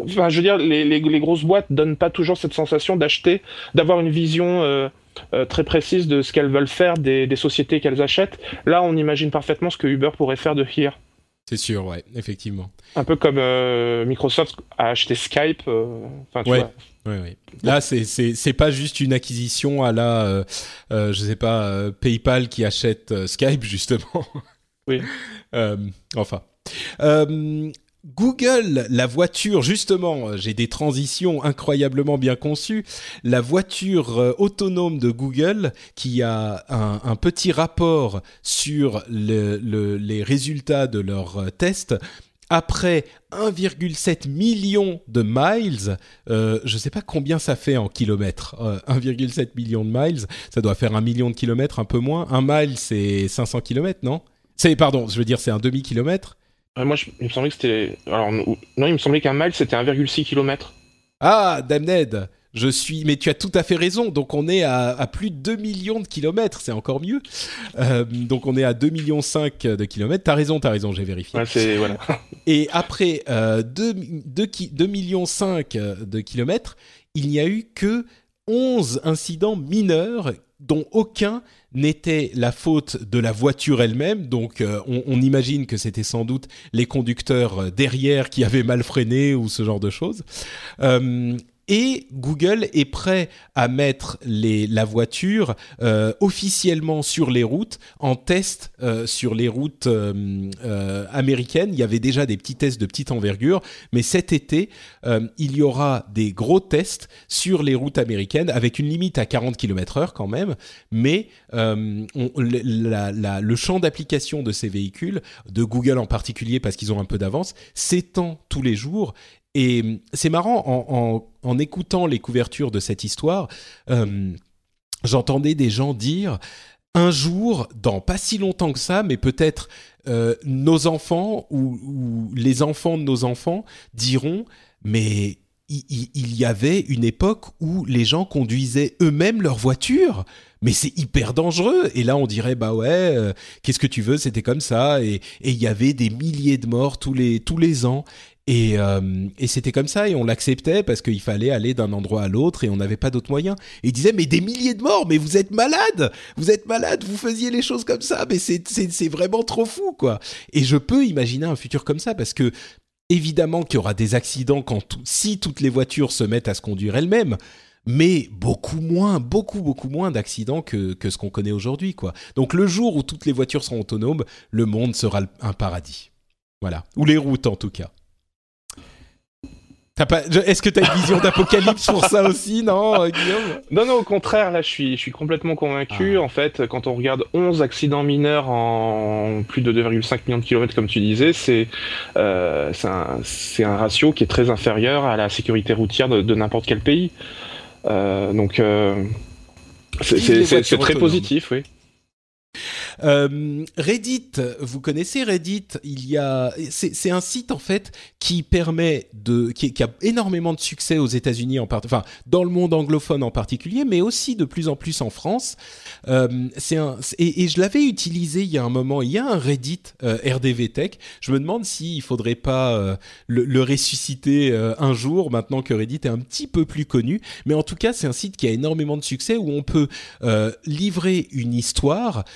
Enfin, je veux dire, les, les, les grosses boîtes donnent pas toujours cette sensation d'acheter, d'avoir une vision euh, euh, très précise de ce qu'elles veulent faire des, des sociétés qu'elles achètent. Là, on imagine parfaitement ce que Uber pourrait faire de Here. C'est sûr, ouais, effectivement. Un peu comme euh, Microsoft a acheté Skype. euh, Enfin, tu Ouais. vois. Ouais, ouais. Là, c'est pas juste une acquisition à la, euh, euh, je sais pas, euh, PayPal qui achète Skype justement. Oui. Enfin. Euh, Google, la voiture, justement, j'ai des transitions incroyablement bien conçues. La voiture euh, autonome de Google, qui a un, petit rapport sur les résultats de leurs euh, tests, après 1,7 million de miles, euh, je ne sais pas combien ça fait en kilomètres. 1,7 million de miles, ça doit faire un million de kilomètres, un peu moins. Un mile, c'est 500 kilomètres, non? C'est pardon, je veux dire, c'est un demi kilomètre. Euh, moi, il me semblait que c'était. Alors, non, il me semblait qu'un mile, c'était 1,6 km. Ah, Damned je suis, mais tu as tout à fait raison. Donc on est à, plus de 2 millions de kilomètres, c'est encore mieux. Euh, donc on est à 2 millions 5 de kilomètres. T'as raison, t'as raison, j'ai vérifié. Ouais, voilà. Et après euh, 2, 2, millions 5 de kilomètres, il n'y a eu que 11 incidents mineurs dont aucun n'était la faute de la voiture elle-même. Donc euh, on, imagine que c'était sans doute les conducteurs euh, derrière qui avaient mal freiné ou ce genre de choses. Euh, et Google est prêt à mettre la voiture euh, officiellement sur les routes en test euh, sur les routes euh, américaines. Il y avait déjà des petits tests de petite envergure, mais cet été, il y aura des gros tests sur les routes américaines avec une limite à 40 km/h quand même, mais le champ d'application de ces véhicules, de Google en particulier parce qu'ils ont un peu d'avance, s'étend tous les jours et hum, c'est marrant, en, écoutant les couvertures de cette histoire, hum, j'entendais des gens dire, un jour, dans pas si longtemps que ça, mais peut-être euh, nos enfants ou, les enfants de nos enfants diront, mais il, y avait une époque où les gens conduisaient eux-mêmes leur voiture mais c'est hyper dangereux. Et là, on dirait, bah ouais, euh, qu'est-ce que tu veux, c'était comme ça. Et il y avait des milliers de morts tous les, tous les ans. Euh, et, c'était comme ça, et on l'acceptait parce qu'il fallait aller d'un endroit à l'autre et on n'avait pas d'autres moyens. Et il disait, mais des milliers de morts, mais vous êtes malade, vous êtes malade, vous faisiez les choses comme ça, mais c'est vraiment trop fou, quoi. Et je peux imaginer un futur comme ça parce que évidemment qu'il y aura des accidents quand si toutes les voitures se mettent à se conduire elles-mêmes mais beaucoup moins, beaucoup, beaucoup moins d'accidents que ce qu'on connaît aujourd'hui, quoi. Donc le jour où toutes les voitures seront autonomes, le monde sera un paradis. Voilà. Ou les routes, en tout cas. Est-ce que tu as une vision d'apocalypse pour ça aussi, non, euh, Guillaume? Non, non, au contraire, là, je suis, je suis complètement convaincu. Ah. En fait, quand on regarde 11 accidents mineurs en plus de 2,5 millions de kilomètres, comme tu disais, c'est euh, un, un, ratio qui est très inférieur à la sécurité routière de, n'importe quel pays. Euh, donc, euh, c'est très positif, oui. Euh, Reddit, vous connaissez Reddit? Il y a, c'est un site en fait qui permet de, qui, a énormément de succès aux États-Unis enfin dans le monde anglophone en particulier, mais aussi de plus en plus en France. Euh, et, je l'avais utilisé il y a un moment. Il y a un Reddit euh, RDV Tech. Je me demande s'il faudrait pas euh, le, ressusciter un jour maintenant que Reddit est un petit peu plus connu. Mais en tout cas, c'est un site qui a énormément de succès où on peut livrer une histoire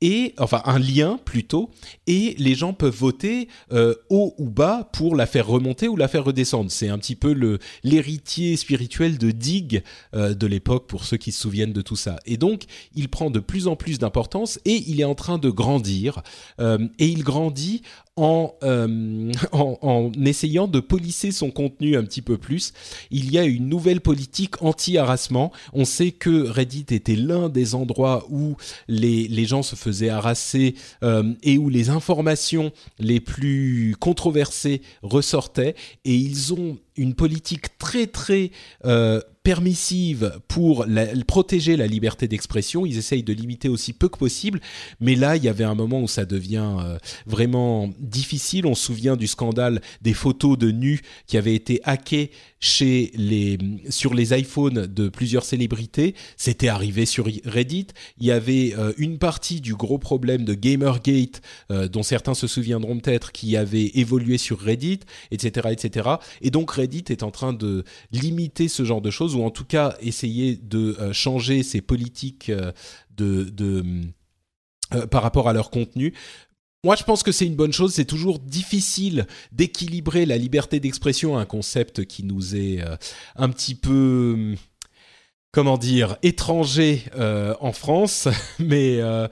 et enfin un lien plutôt et les gens peuvent voter euh, haut ou bas pour la faire remonter ou la faire redescendre. C'est un petit peu le l'héritier spirituel de Dig euh, de l'époque pour ceux qui se souviennent de tout ça. Et donc il prend de plus en plus d'importance et il est en train de grandir euh, et il grandit en, en, essayant de polisser son contenu un petit peu plus. Il y a une nouvelle politique anti-harassement. On sait que Reddit était l'un des endroits où les, les gens se faisaient harasser euh, et où les informations les plus controversées ressortaient. Et ils ont une politique très très euh, permissive pour protéger la liberté d'expression. Ils essayent de limiter aussi peu que possible. Mais là, il y avait un moment où ça devient euh, vraiment difficile. On se souvient du scandale des photos de nus qui avaient été hackées chez les, sur les iPhones de plusieurs célébrités. C'était arrivé sur Reddit. Il y avait euh, une partie du gros problème de Gamergate, dont certains se souviendront peut-être, qui avait évolué sur Reddit, etc., etc. Et donc Reddit est en train de limiter ce genre de choses, ou en tout cas essayer de euh, changer ses politiques de, de par rapport à leur contenu moi, je pense que c'est une bonne chose. C'est toujours difficile d'équilibrer la liberté d'expression, un concept qui nous est euh, un petit peu comment dire étranger euh, en France, mais euh,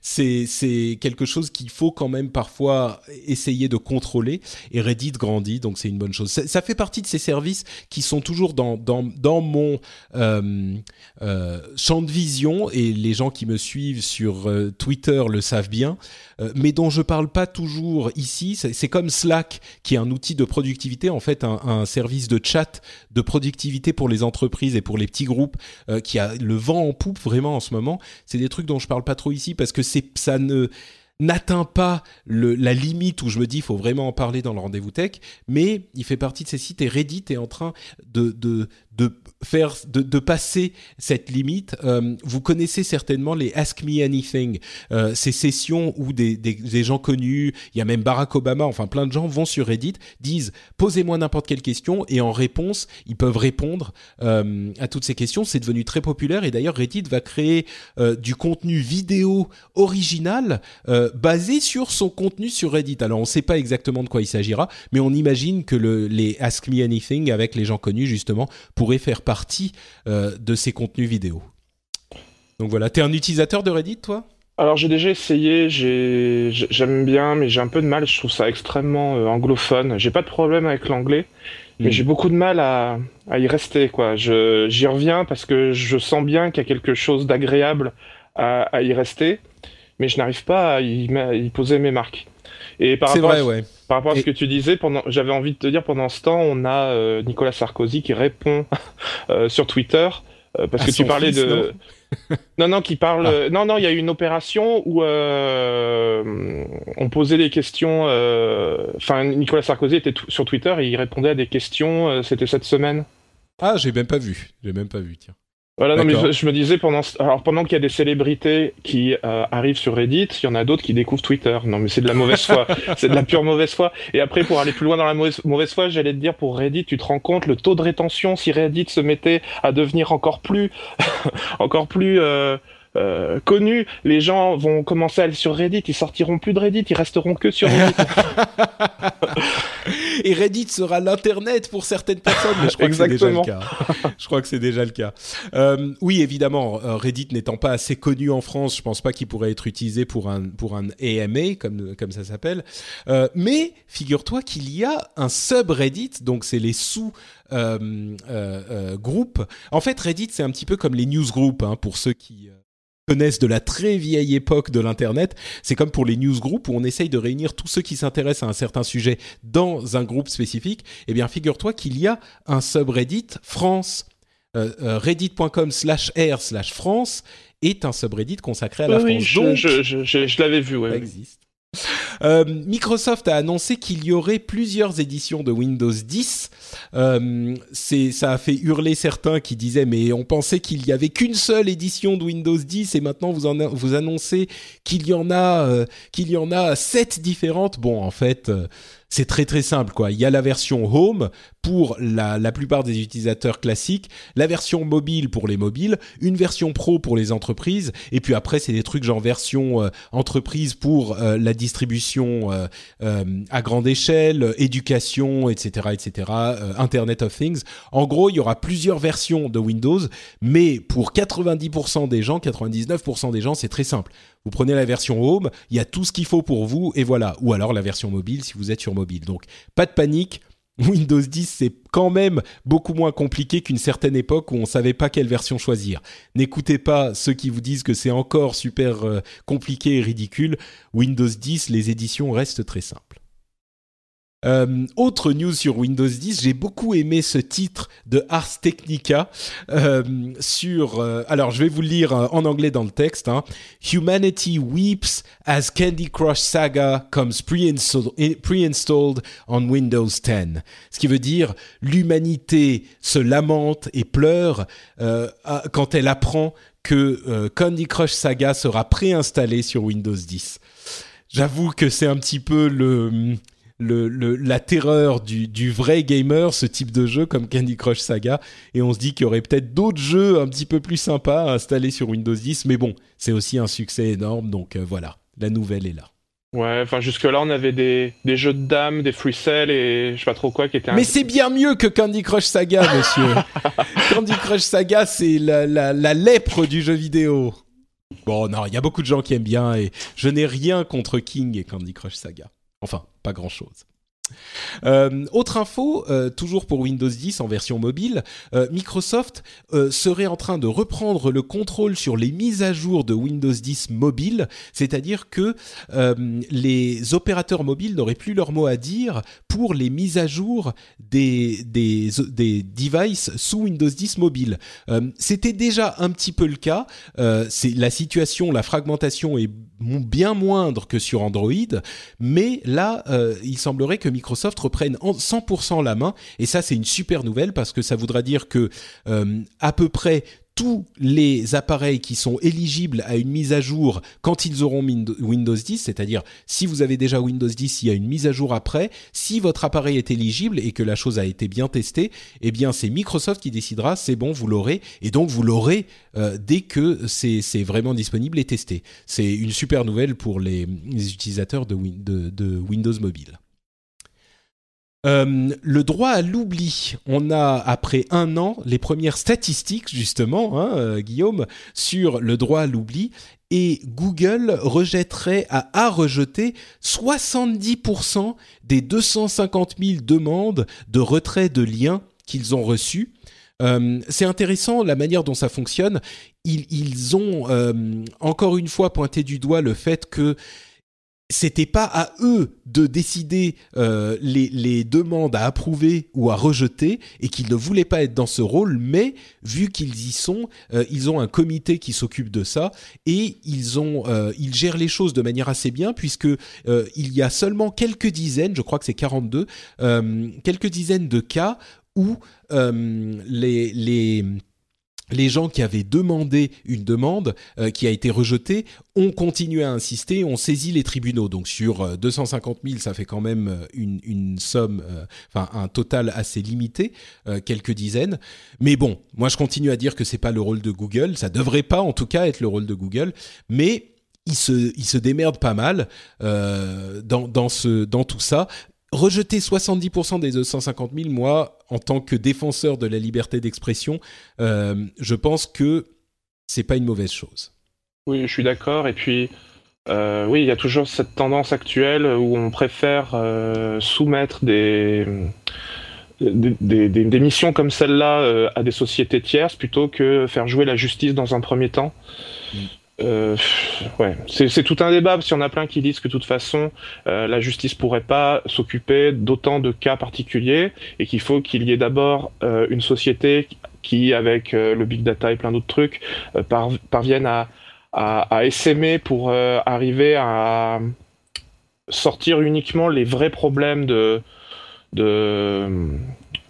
c'est quelque chose qu'il faut quand même parfois essayer de contrôler. Et Reddit grandit, donc c'est une bonne chose. Ça, ça, fait partie de ces services qui sont toujours dans dans dans mon euh, euh champ de vision et les gens qui me suivent sur euh, Twitter le savent bien, euh, mais dont je parle pas toujours ici. C'est comme Slack qui est un outil de productivité, en fait un, un service de chat de productivité pour les entreprises et pour les petits groupes euh, qui a le vent en poupe vraiment en ce moment. C'est des trucs dont je parle pas trop ici parce que c'est ça ne n'atteint pas le, la limite où je me dis faut vraiment en parler dans le rendez-vous tech, mais il fait partie de ces sites et Reddit est en train de, de, de faire de, de, passer cette limite. Euh, vous connaissez certainement les Ask Me Anything, euh, ces sessions où des, des, des, gens connus, il y a même Barack Obama, enfin plein de gens vont sur Reddit, disent posez-moi n'importe quelle question et en réponse ils peuvent répondre euh, à toutes ces questions. C'est devenu très populaire et d'ailleurs Reddit va créer euh, du contenu vidéo original euh, basé sur son contenu sur Reddit. Alors on ne sait pas exactement de quoi il s'agira, mais on imagine que le, les Ask Me Anything avec les gens connus justement pourraient faire partie euh, de ces contenus vidéo. Donc voilà, t'es un utilisateur de Reddit, toi? Alors j'ai déjà essayé, j'aime bien, mais j'ai un peu de mal. Je trouve ça extrêmement euh, anglophone. J'ai pas de problème avec l'anglais, mais Mm. j'ai beaucoup de mal à, à y rester. quoi. Je- J'y reviens parce que je sens bien qu'il y a quelque chose d'agréable à, à y rester, mais je n'arrive pas à y, à y poser mes marques. Et par rapport, vrai, à, ouais. par rapport à Et- ce que tu disais, pendant, j'avais envie de te dire pendant ce temps, on a euh, Nicolas Sarkozy qui répond euh, sur Twitter. euh, parce À que tu parlais fils, de non non qui parle Ah. non non il y a eu une opération où euh, on posait des questions euh, enfin Nicolas Sarkozy était sur Twitter et il répondait à des questions euh, c'était cette semaine Ah, j'ai même pas vu. J'ai même pas vu, tiens. Voilà non mais je, je me disais pendant alors pendant qu'il y a des célébrités qui euh, arrivent sur Reddit il y en a d'autres qui découvrent Twitter. Non mais c'est de la mauvaise foi. C'est de la pure mauvaise foi. Et après pour aller plus loin dans la mauvaise, mauvaise foi j'allais te dire pour Reddit tu te rends compte le taux de rétention si Reddit se mettait à devenir encore plus encore plus euh, euh, connu, les gens vont commencer à aller sur Reddit, ils sortiront plus de Reddit, ils resteront que sur Reddit. Et Reddit sera l'internet pour certaines personnes, mais je crois que c'est déjà le cas. Je crois que c'est déjà le cas. Euh, oui, évidemment, euh, Reddit n'étant pas assez connu en France, je pense pas qu'il pourrait être utilisé pour un pour un AMA comme comme ça s'appelle. Euh, mais figure-toi qu'il y a un subreddit, donc c'est les sous euh, euh, euh, groupes. En fait, Reddit c'est un petit peu comme les newsgroups hein, pour ceux qui euh, connaissent de la très vieille époque de l'internet, c'est comme pour les newsgroups où on essaye de réunir tous ceux qui s'intéressent à un certain sujet dans un groupe spécifique. Eh bien, figure-toi qu'il y a un subreddit France. Euh, euh, reddit.com slash r slash France est un subreddit consacré à la oui, France. je, Donc, je, je, je- je l'avais vu, ouais. ça existe. Euh, Microsoft a annoncé qu'il y aurait plusieurs éditions de Windows 10. Euh, ça a fait hurler certains qui disaient mais on pensait qu'il y avait qu'une seule édition de Windows 10 et maintenant vous en vous annoncez qu'il y en a euh, qu'il y en a sept différentes. Bon en fait c'est très très simple quoi. Il y a la version Home pour la, la plupart des utilisateurs classiques, la version mobile pour les mobiles, une version Pro pour les entreprises, et puis après c'est des trucs genre version euh, entreprise pour euh, la distribution euh, euh, à grande échelle, éducation, etc., etc., euh, Internet of Things. En gros, il y aura plusieurs versions de Windows, mais pour 90% des gens, 99% des gens, c'est très simple. Vous prenez la version Home, il y a tout ce qu'il faut pour vous, et voilà. Ou alors la version mobile si vous êtes sur mobile. Donc, pas de panique. Windows 10, c'est quand même beaucoup moins compliqué qu'une certaine époque où on savait pas quelle version choisir. N'écoutez pas ceux qui vous disent que c'est encore super euh, compliqué et ridicule. Windows 10, les éditions restent très simples. Euh, autre news sur Windows 10, j'ai beaucoup aimé ce titre de Ars Technica euh, sur. euh, alors, je vais vous le lire euh, en anglais dans le texte. hein. Humanity weeps as Candy Crush Saga comes pre-install- pre-installed on Windows 10. Ce qui veut dire l'humanité se lamente et pleure euh, quand elle apprend que euh, Candy Crush Saga sera préinstallé sur Windows 10. J'avoue que c'est un petit peu le, le, le- la terreur du, du vrai gamer, ce type de jeu comme Candy Crush Saga. Et on se dit qu'il y aurait peut-être d'autres jeux un petit peu plus sympas à installer sur Windows 10. Mais bon, c'est aussi un succès énorme. Donc euh, voilà, la nouvelle est là. Ouais, enfin jusque-là on avait des, des jeux de dames, des free et je sais pas trop quoi qui étaient. Mais c'est bien mieux que Candy Crush Saga, monsieur. Candy Crush Saga, c'est la, la, la lèpre du jeu vidéo. Bon, non, il y a beaucoup de gens qui aiment bien et je n'ai rien contre King et Candy Crush Saga. Enfin, pas grand-chose. Euh, autre info, euh, toujours pour Windows 10 en version mobile, euh, Microsoft serait en train de reprendre le contrôle sur les mises à jour de Windows 10 mobile, c'est-à-dire que les opérateurs mobiles n'auraient plus leur mot à dire pour les mises à jour des, des, des devices sous Windows 10 mobile. C'était déjà un petit peu le cas, la situation, la fragmentation est bien moindre que sur Android, mais là, il semblerait que Microsoft reprenne 100% la main et ça c'est une super nouvelle parce que ça voudra dire que euh, à peu près tous les appareils qui sont éligibles à une mise à jour quand ils auront Windows 10, c'est-à-dire si vous avez déjà Windows 10, il y a une mise à jour après, si votre appareil est éligible et que la chose a été bien testée, eh bien c'est Microsoft qui décidera, c'est bon, vous l'aurez, et donc vous l'aurez euh, dès que c'est vraiment disponible et testé. C'est une super nouvelle pour les, utilisateurs de Windows Mobile. Euh, le droit à l'oubli. On a, après un an, les premières statistiques, justement, hein, euh, Guillaume, sur le droit à l'oubli. Et Google rejetterait, à, a rejeté 70% des 250 000 demandes de retrait de liens qu'ils ont reçus. Euh, c'est intéressant la manière dont ça fonctionne. Ils ont encore une fois pointé du doigt le fait que c'était pas à eux de décider euh, les, demandes à approuver ou à rejeter et qu'ils ne voulaient pas être dans ce rôle, mais vu qu'ils y sont, euh, ils ont un comité qui s'occupe de ça et ils ont, euh, ils gèrent les choses de manière assez bien puisque il y a seulement quelques dizaines, je crois que c'est 42, quelques dizaines de cas où les, les les gens qui avaient demandé une demande euh, qui a été rejetée ont continué à insister, ont saisi les tribunaux. Donc sur 250 euh, 000, ça fait quand même euh, une, somme, enfin un total assez limité, quelques dizaines. Mais bon, moi je continue à dire que c'est pas le rôle de Google, ça devrait pas en tout cas être le rôle de Google, mais il se, il démerde pas mal dans, dans tout ça rejeter 70% des 250 000, moi, en tant que défenseur de la liberté d'expression, euh, je pense que c'est pas une mauvaise chose. Oui, je suis d'accord. Et puis, euh, oui, il y a toujours cette tendance actuelle où on préfère euh, soumettre des, des, des, missions comme celle-là à des sociétés tierces plutôt que faire jouer la justice dans un premier temps. Euh, ouais, c'est tout un débat parce qu'il y en a plein qui disent que de toute façon euh, la justice pourrait pas s'occuper d'autant de cas particuliers et qu'il faut qu'il y ait d'abord euh, une société qui, avec le big data et plein d'autres trucs, parvienne à, à, essaimer pour arriver à sortir uniquement les vrais problèmes de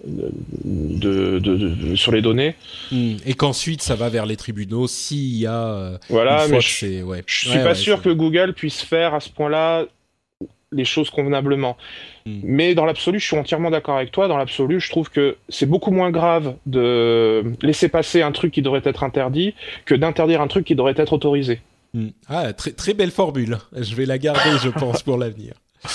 de, de, sur les données. Hmm. Et qu'ensuite ça va vers les tribunaux s'il y a. Euh, voilà, mais je, ouais. je suis pas sûr que Google puisse faire à ce point-là les choses convenablement. Hmm. Mais dans l'absolu, je suis entièrement d'accord avec toi. Dans l'absolu, je trouve que c'est beaucoup moins grave de laisser passer un truc qui devrait être interdit que d'interdire un truc qui devrait être autorisé. Hmm. Ah, très, très belle formule. Je vais la garder, je pense, pour l'avenir.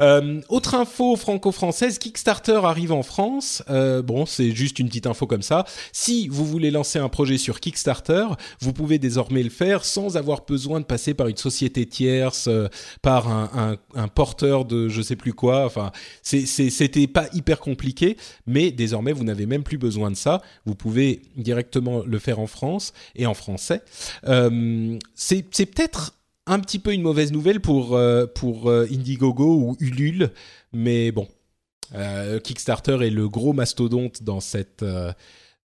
Euh, autre info franco-française, Kickstarter arrive en France. Euh, bon, c'est juste une petite info comme ça. Si vous voulez lancer un projet sur Kickstarter, vous pouvez désormais le faire sans avoir besoin de passer par une société tierce, euh, par un, porteur de je sais plus quoi. Enfin, c'était pas hyper compliqué, mais désormais vous n'avez même plus besoin de ça. Vous pouvez directement le faire en France et en français. c'est peut-être un petit peu une mauvaise nouvelle pour, euh, pour euh, Indiegogo ou Ulule, mais bon, euh, Kickstarter est le gros mastodonte dans cette,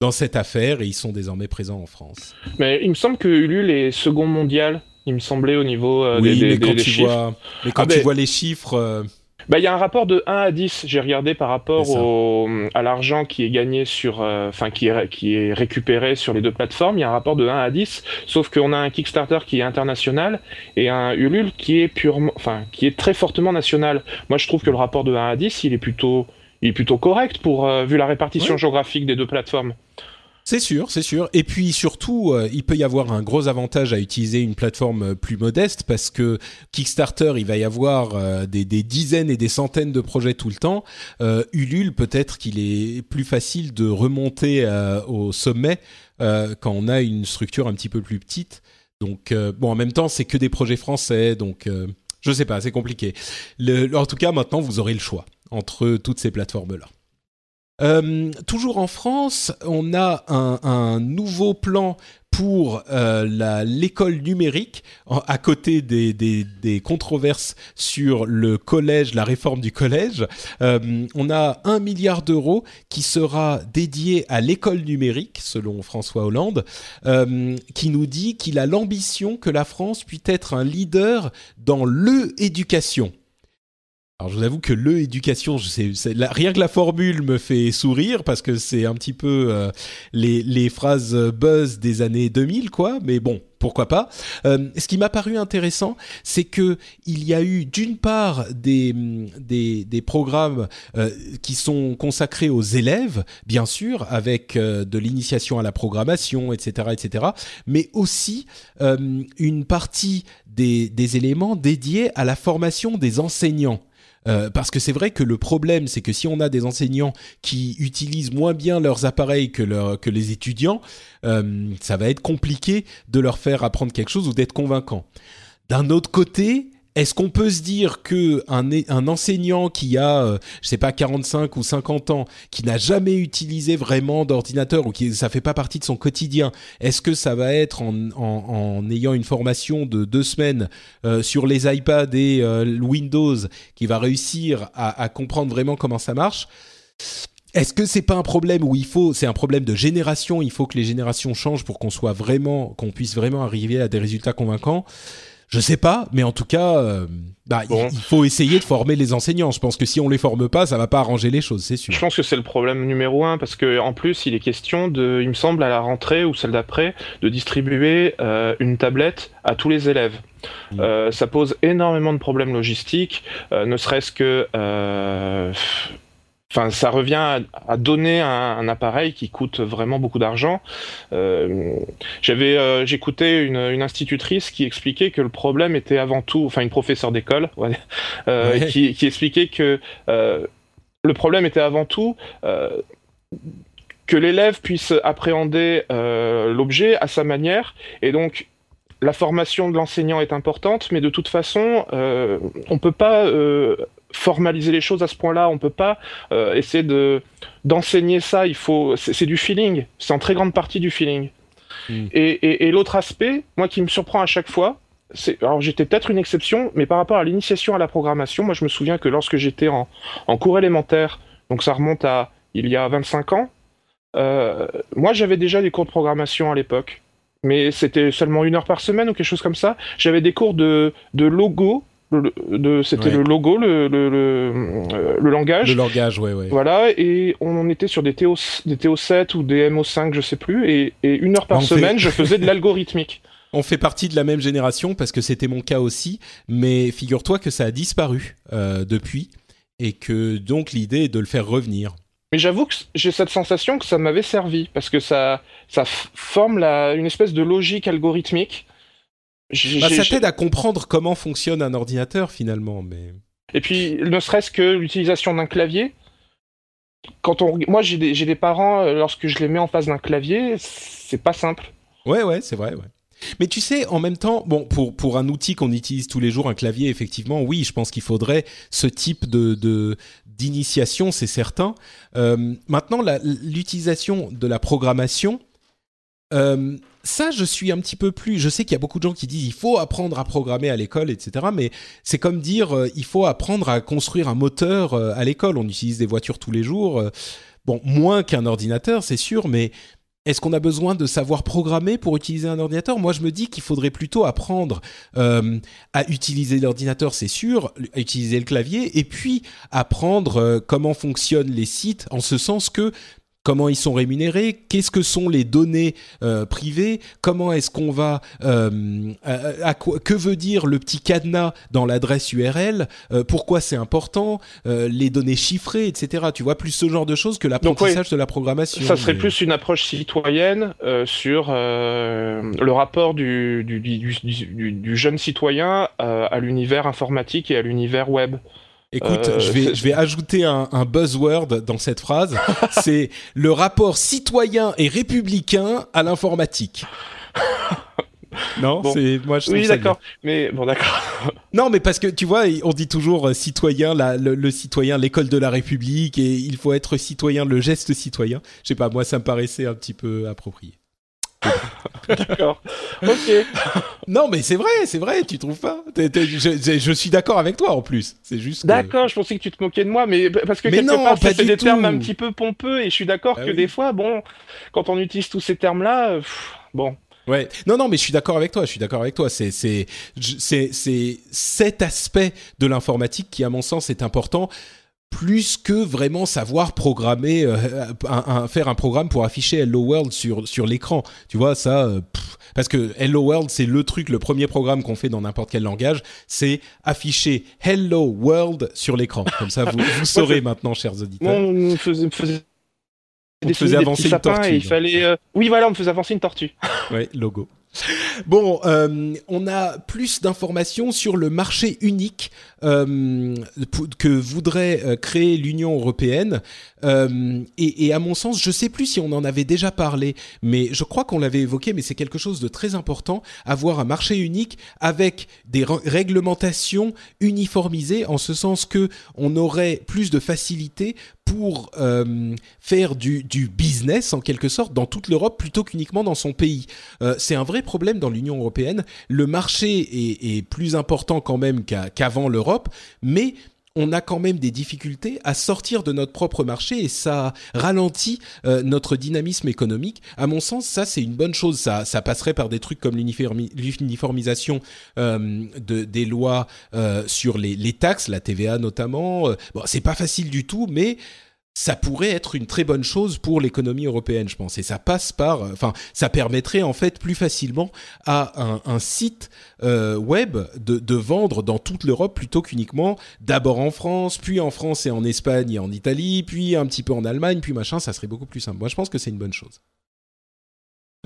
dans cette affaire et ils sont désormais présents en France. Mais il me semble que Ulule est second mondial, il me semblait au niveau des, mais quand tu Vois, mais quand ah, tu vois les chiffres bah, il y a un rapport de 1 à 10, j'ai regardé par rapport au, à l'argent qui est gagné sur, euh, enfin, qui, est, qui est récupéré sur les deux plateformes. Il y a un rapport de 1 à 10, sauf qu'on a un Kickstarter qui est international et un Ulule qui est purement, enfin, qui est très fortement national. Moi, je trouve que le rapport de 1 à 10, il est plutôt, il est plutôt correct pour, euh, vu la répartition géographique des deux plateformes. C'est sûr, c'est sûr. Et puis surtout, euh, il peut y avoir un gros avantage à utiliser une plateforme euh, plus modeste parce que Kickstarter, il va y avoir euh, des, dizaines et des centaines de projets tout le temps. Ulule, peut-être qu'il est plus facile de remonter au sommet quand on a une structure un petit peu plus petite. Donc bon, en même temps, c'est que des projets français, donc je sais pas, c'est compliqué. En tout cas, maintenant, vous aurez le choix entre toutes ces plateformes-là. Euh, toujours en France, on a un, nouveau plan pour euh, l'école numérique, à côté des, controverses sur le collège, la réforme du collège. Euh, on a un milliard d'euros qui sera dédié à l'école numérique, selon François Hollande, qui nous dit qu'il a l'ambition que la France puisse être un leader dans le-éducation. Alors je vous avoue que le éducation, je sais, rien que la formule me fait sourire parce que c'est un petit peu euh, les, les, phrases buzz des années 2000 quoi, mais bon, pourquoi pas. Euh, ce qui m'a paru intéressant, c'est que il y a eu d'une part des, des, des programmes euh, qui sont consacrés aux élèves, bien sûr, avec de l'initiation à la programmation, etc., etc., mais aussi une partie des, des éléments dédiés à la formation des enseignants. Euh, parce que c'est vrai que le problème, c'est que si on a des enseignants qui utilisent moins bien leurs appareils que, les étudiants, euh, ça va être compliqué de leur faire apprendre quelque chose ou d'être convaincant. D'un autre côté, est-ce qu'on peut se dire que un, enseignant qui a, euh, je sais pas, 45 ou 50 ans, qui n'a jamais utilisé vraiment d'ordinateur ou qui ça fait pas partie de son quotidien, est-ce que ça va être en, ayant une formation de deux semaines euh, sur les iPads et euh, Windows qui va réussir à, à comprendre vraiment comment ça marche? Est-ce que c'est pas un problème où il faut, c'est un problème de génération, il faut que les générations changent pour qu'on soit vraiment, qu'on puisse vraiment arriver à des résultats convaincants? Je sais pas, mais en tout cas, euh, bah, il, faut essayer de former les enseignants. Je pense que si on les forme pas, ça va pas arranger les choses, c'est sûr. Je pense que c'est le problème numéro un parce que en plus, il est question de, il me semble à la rentrée ou celle d'après, de distribuer euh, une tablette à tous les élèves. Mmh. Euh, ça pose énormément de problèmes logistiques, ne serait-ce que Enfin, ça revient à, donner un, appareil qui coûte vraiment beaucoup d'argent. Euh, j'avais, euh, j'écoutais une, institutrice qui expliquait que le problème était avant tout, enfin une professeure d'école, euh, qui, expliquait que le problème était avant tout que l'élève puisse appréhender l'objet à sa manière, et donc la formation de l'enseignant est importante, mais de toute façon, on peut pas formaliser les choses à ce point-là. On peut pas euh, essayer de d'enseigner ça. Il faut, c'est du feeling. C'est en très grande partie du feeling. Hmm. Et, l'autre aspect, moi qui me surprend à chaque fois, c'est alors j'étais peut-être une exception, mais par rapport à l'initiation à la programmation, moi je me souviens que lorsque j'étais en, cours élémentaire, donc ça remonte à il y a 25 ans, euh, moi j'avais déjà des cours de programmation à l'époque mais c'était seulement une heure par semaine ou quelque chose comme ça. J'avais des cours de, de logo c'était le logo, le, le, le, le, langage. Le langage, ouais, ouais. Voilà, et on était sur des TO, des TO7 ou des MO5, je sais plus, et, et une heure par semaine, je faisais de l'algorithmique. On fait partie de la même génération parce que c'était mon cas aussi, mais figure-toi que ça a disparu euh, depuis et que donc l'idée est de le faire revenir. Mais j'avoue que j'ai cette sensation que ça m'avait servi parce que ça, ça forme la, une espèce de logique algorithmique bah, ça t'aide à comprendre comment fonctionne un ordinateur finalement, mais. Et puis, ne serait-ce que l'utilisation d'un clavier. Quand on, moi, j'ai des, des, parents, euh, lorsque je les mets en face d'un clavier, c'est pas simple. Ouais, ouais, c'est vrai, ouais. Mais tu sais, en même temps, bon, pour, pour un outil qu'on utilise tous les jours, un clavier, effectivement, oui, je pense qu'il faudrait ce type de d'initiation, c'est certain. Euh, maintenant, l'utilisation de la programmation, euh, ça, je suis un petit peu plus. Je sais qu'il y a beaucoup de gens qui disent il faut apprendre à programmer à l'école, etc. Mais c'est comme dire euh, il faut apprendre à construire un moteur euh, à l'école. On utilise des voitures tous les jours. bon, moins qu'un ordinateur, c'est sûr, mais est-ce qu'on a besoin de savoir programmer pour utiliser un ordinateur? Moi, je me dis qu'il faudrait plutôt apprendre à utiliser l'ordinateur, c'est sûr, à utiliser le clavier, et puis apprendre comment fonctionnent les sites, en ce sens que comment ils sont rémunérés, qu'est-ce que sont les données euh, privées, comment est-ce qu'on va, euh, à, que veut dire le petit cadenas dans l'adresse URL, euh, pourquoi c'est important, les données chiffrées, etc. Tu vois, plus ce genre de choses que l'apprentissage de la programmation. Ça serait plus une approche citoyenne sur le rapport du, du, du, du jeune citoyen à l'univers informatique et à l'univers web. Écoute, euh, je, vais, je vais ajouter un, un buzzword dans cette phrase. c'est le rapport citoyen et républicain à l'informatique. Non, c'est moi je Oui, d'accord. Mais bon, d'accord. Non, mais parce que tu vois, on dit toujours euh, citoyen, la, le, citoyen, l'école de la République, et il faut être citoyen, le geste citoyen. Je sais pas, moi ça me paraissait un petit peu approprié. d'accord. Ok. non, mais c'est vrai, c'est vrai. Tu trouves pas? Je, suis d'accord avec toi en plus. C'est juste. D'accord. Je pensais que tu te moquais de moi, mais parce que quelque part, c'est des termes un petit peu pompeux, et je suis d'accord ah que des fois, bon, quand on utilise tous ces termes-là, bon. Ouais. Non, non, mais je suis d'accord avec toi. Je suis d'accord avec toi. C'est, c'est, c'est, c'est cet aspect de l'informatique qui, à mon sens, est important plus que vraiment savoir programmer, euh, un, faire un programme pour afficher Hello World sur sur l'écran. Tu vois ça, euh, parce que Hello World c'est le truc, le premier programme qu'on fait dans n'importe quel langage, c'est afficher Hello World sur l'écran. Comme ça, vous, vous saurez maintenant, chers auditeurs. on faisait, faisait avancer une tortue. il fallait, euh, oui voilà, on me faisait avancer une tortue. ouais, logo. Bon, euh, on a plus d'informations sur le marché unique euh, que voudrait euh, créer l'Union européenne. Et, et, à mon sens, je sais plus si on en avait déjà parlé, mais je crois qu'on l'avait évoqué. Mais c'est quelque chose de très important avoir un marché unique avec des réglementations uniformisées, en ce sens que on aurait plus de facilité pour euh, faire du, business en quelque sorte dans toute l'Europe plutôt qu'uniquement dans son pays. Euh, c'est un vrai problème dans l'Union européenne. Le marché est, plus important quand même qu'avant l'Europe, mais on a quand même des difficultés à sortir de notre propre marché et ça ralentit euh, notre dynamisme économique. À mon sens, ça c'est une bonne chose. Ça, passerait par des trucs comme l'uniformisation euh, de, des lois euh, sur les, les, taxes, la TVA notamment. Bon, c'est pas facile du tout, mais ça pourrait être une très bonne chose pour l'économie européenne, je pense. Et ça passe par, euh, enfin, ça permettrait en fait plus facilement à un, site euh, web de, vendre dans toute l'Europe plutôt qu'uniquement d'abord en France, puis en France et en Espagne et en Italie, puis un petit peu en Allemagne, puis machin. Ça serait beaucoup plus simple. Moi, je pense que c'est une bonne chose.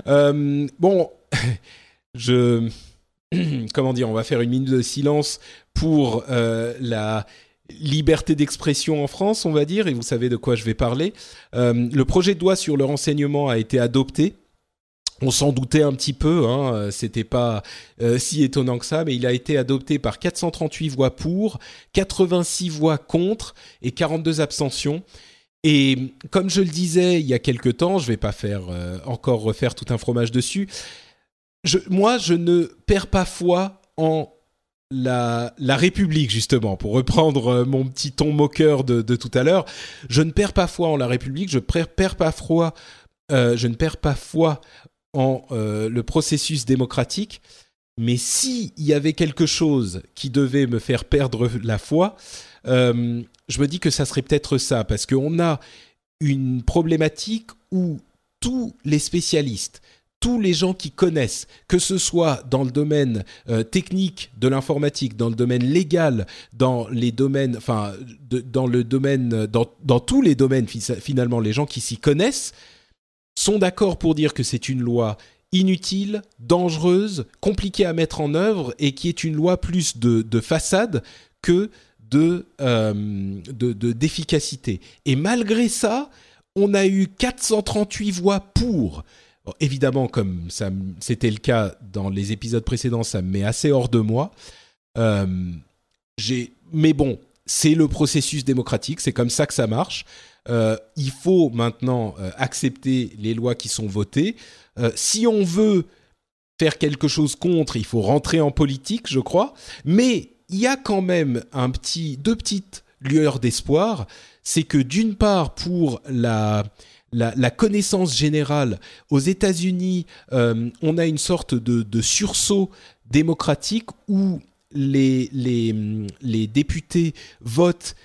Euh, bon, je comment dire, on va faire une minute de silence pour la liberté d'expression en France, on va dire, et vous savez de quoi je vais parler. Euh, le projet de loi sur le renseignement a été adopté. On s'en doutait un petit peu, hein, c'était pas euh, si étonnant que ça, mais il a été adopté par 438 voix pour, 86 voix contre et 42 abstentions. Et comme je le disais il y a quelque temps, je vais pas faire euh, encore refaire tout un fromage dessus. Moi, je ne perds pas foi en la, République, justement, pour reprendre euh, mon petit ton moqueur de, tout à l'heure, je ne perds pas foi en la République, je perds, pas euh, je ne perds pas foi en euh, le processus démocratique, mais s'il y avait quelque chose qui devait me faire perdre la foi, je me dis que ça serait peut-être ça, parce qu'on a une problématique où tous les spécialistes, tous les gens qui connaissent, que ce soit dans le domaine euh, technique de l'informatique, dans le domaine légal, dans les domaines, enfin, dans le domaine, dans, dans tous les domaines finalement, les gens qui s'y connaissent sont d'accord pour dire que c'est une loi inutile, dangereuse, compliquée à mettre en œuvre et qui est une loi plus de, de façade que de euh, d'efficacité. et malgré ça, on a eu 438 voix pour évidemment, comme c'était le cas dans les épisodes précédents, ça me met assez hors de moi. Euh, mais bon, c'est le processus démocratique, c'est comme ça que ça marche. Euh, il faut maintenant euh, accepter les lois qui sont votées. si on veut faire quelque chose contre, il faut rentrer en politique, je crois. Mais il y a quand même un petit, deux petites lueurs d'espoir. C'est que d'une part, pour la la, connaissance générale. Aux États-Unis, euh, on a une sorte de, sursaut démocratique où les, députés votent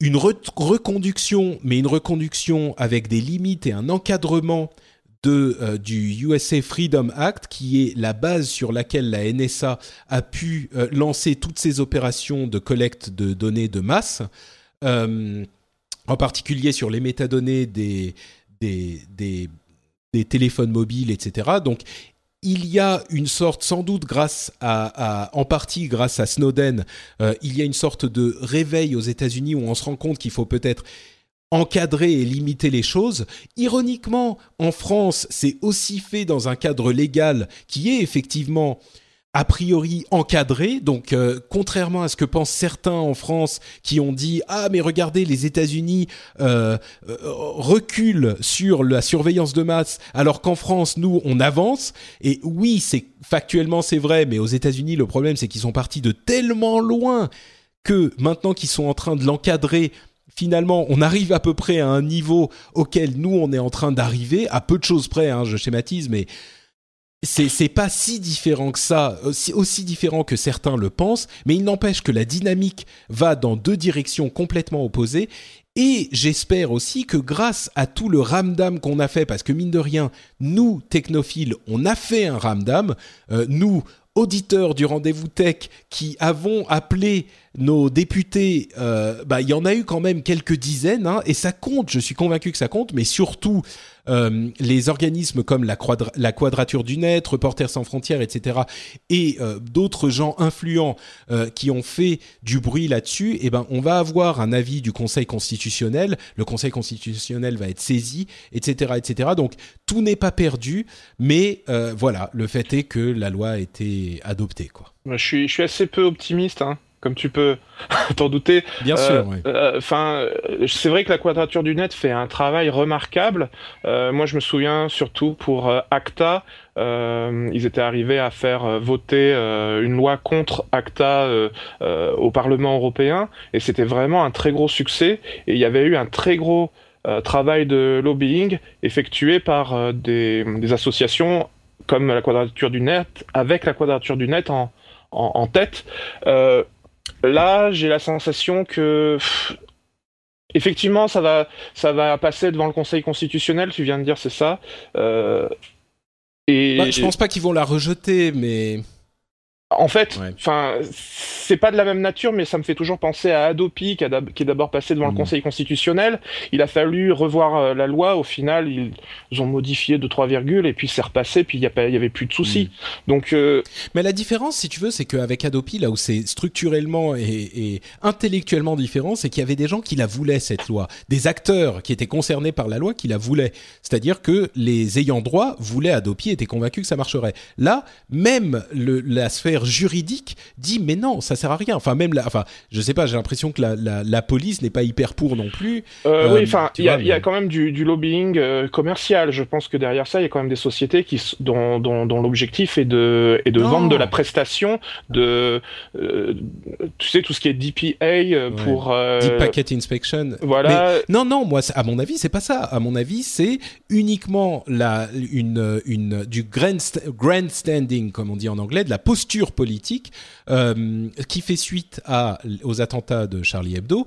une reconduction, mais une reconduction avec des limites et un encadrement euh, du USA Freedom Act, qui est la base sur laquelle la NSA a pu euh, lancer toutes ces opérations de collecte de données de masse, en particulier sur les métadonnées des, des, téléphones mobiles, etc. Donc, il y a une sorte, sans doute grâce à, en partie grâce à Snowden, il y a une sorte de réveil aux États-Unis où on se rend compte qu'il faut peut-être encadrer et limiter les choses. Ironiquement, en France, c'est aussi fait dans un cadre légal qui est effectivement a priori encadré. Donc, euh, contrairement à ce que pensent certains en France qui ont dit ah mais regardez les États-Unis euh, euh, reculent sur la surveillance de masse, alors qu'en France nous on avance. Et oui, c'est factuellement c'est vrai, mais aux États-Unis le problème c'est qu'ils sont partis de tellement loin que maintenant qu'ils sont en train de l'encadrer finalement, on arrive à peu près à un niveau auquel nous, on est en train d'arriver, à peu de choses près, hein, je schématise, mais c'est, pas si différent que ça, aussi, aussi différent que certains le pensent, mais il n'empêche que la dynamique va dans deux directions complètement opposées. Et j'espère aussi que grâce à tout le ramdam qu'on a fait, parce que mine de rien, nous, technophiles, on a fait un ramdam, euh, nous, auditeurs du rendez-vous tech qui avons appelé nos députés, euh, bah, il y en a eu quand même quelques dizaines, hein, et ça compte, je suis convaincu que ça compte, mais surtout euh, les organismes comme la, Quadrature du Net, Reporters sans frontières, etc., et euh, d'autres gens influents qui ont fait du bruit là-dessus, eh ben, on va avoir un avis du Conseil constitutionnel, le Conseil constitutionnel va être saisi, etc., etc. Donc tout n'est pas perdu, mais voilà, le fait est que la loi a été adoptée, quoi. Je suis, je suis assez peu optimiste. Hein comme tu peux t'en douter. Bien sûr. Euh, euh, enfin, c'est vrai que la Quadrature du Net fait un travail remarquable. Euh, moi, je me souviens surtout pour ACTA, ils étaient arrivés à faire voter une loi contre ACTA au Parlement européen, et c'était vraiment un très gros succès. Et il y avait eu un très gros travail de lobbying effectué par des, des associations comme la Quadrature du Net, avec la Quadrature du Net en, en, en tête. Là, j'ai la sensation que effectivement, ça va, ça va passer devant le Conseil constitutionnel. Tu viens de dire, c'est ça. Euh, et bah, je pense pas qu'ils vont la rejeter, mais en fait, enfin, c'est pas de la même nature, mais ça me fait toujours penser à Adopi, qui, est d'abord passé devant le mmh. Conseil constitutionnel. Il a fallu revoir euh, la loi. Au final, ils, ont modifié de trois virgules, et puis c'est repassé, puis il y, y, avait plus de soucis. Mmh. Donc, euh, mais la différence, si tu veux, c'est qu'avec Adopi, là où c'est structurellement et, et, intellectuellement différent, c'est qu'il y avait des gens qui la voulaient cette loi, des acteurs qui étaient concernés par la loi qui la voulaient. C'est-à-dire que les ayants droit voulaient Adopi, étaient convaincus que ça marcherait. Là, même le, la sphère juridique dit mais non, ça sert à rien. Enfin même, la, enfin je sais pas, j'ai l'impression que la, la, police n'est pas hyper pour non plus. Euh, oui, euh, enfin il y, a, y a quand même du, du lobbying euh, commercial. Je pense que derrière ça, il y a quand même des sociétés qui dont, dont, dont l'objectif est de est de vendre de la prestation de tu sais tout ce qui est DPA pour Deep Packet Inspection. Voilà. non non, moi à mon avis c'est pas ça. À mon avis c'est uniquement la une une du grand grandstanding comme on dit en anglais, de la posture politique euh, qui fait suite à, aux attentats de Charlie Hebdo.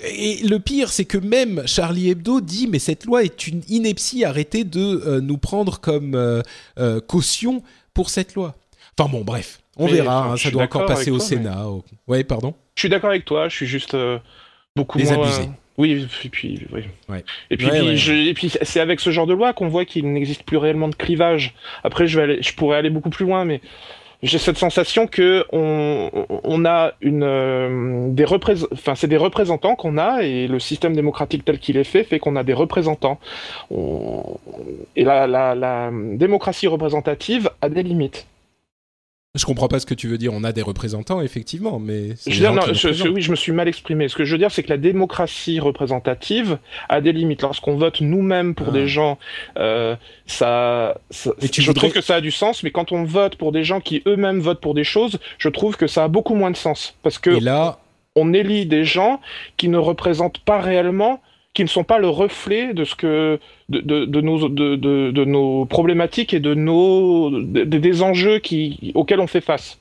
Et le pire, c'est que même Charlie Hebdo dit mais cette loi est une ineptie, arrêtez de euh, nous prendre comme euh, caution pour cette loi. Enfin bon, bref, on verra, hein, ça doit encore passer au Sénat. Ouais, pardon. Je suis d'accord avec toi, je suis juste beaucoup Désabusé. moins... Oui, et puis, oui. Et puis, c'est avec ce genre de loi qu'on voit qu'il n'existe plus réellement de clivage. Après, je vais aller, je pourrais aller beaucoup plus loin, mais j'ai cette sensation que on, a une euh, des enfin c'est des représentants qu'on a et le système démocratique tel qu'il est fait fait qu'on a des représentants. Et la, la, la démocratie représentative a des limites. Je comprends pas ce que tu veux dire. On a des représentants, effectivement, mais. Je veux dire, non, oui, je me suis mal exprimé. Ce que je veux dire, c'est que la démocratie représentative a des limites. Lorsqu'on vote nous-mêmes pour des ah. gens, euh, ça, ça je trouve que ça a du sens. Mais quand on vote pour des gens qui eux-mêmes votent pour des choses, je trouve que ça a beaucoup moins de sens. Parce que là, on élit des gens qui ne représentent pas réellement qui ne sont pas le reflet de ce que de, nos de, nos problématiques et de nos des enjeux qui auxquels on fait face.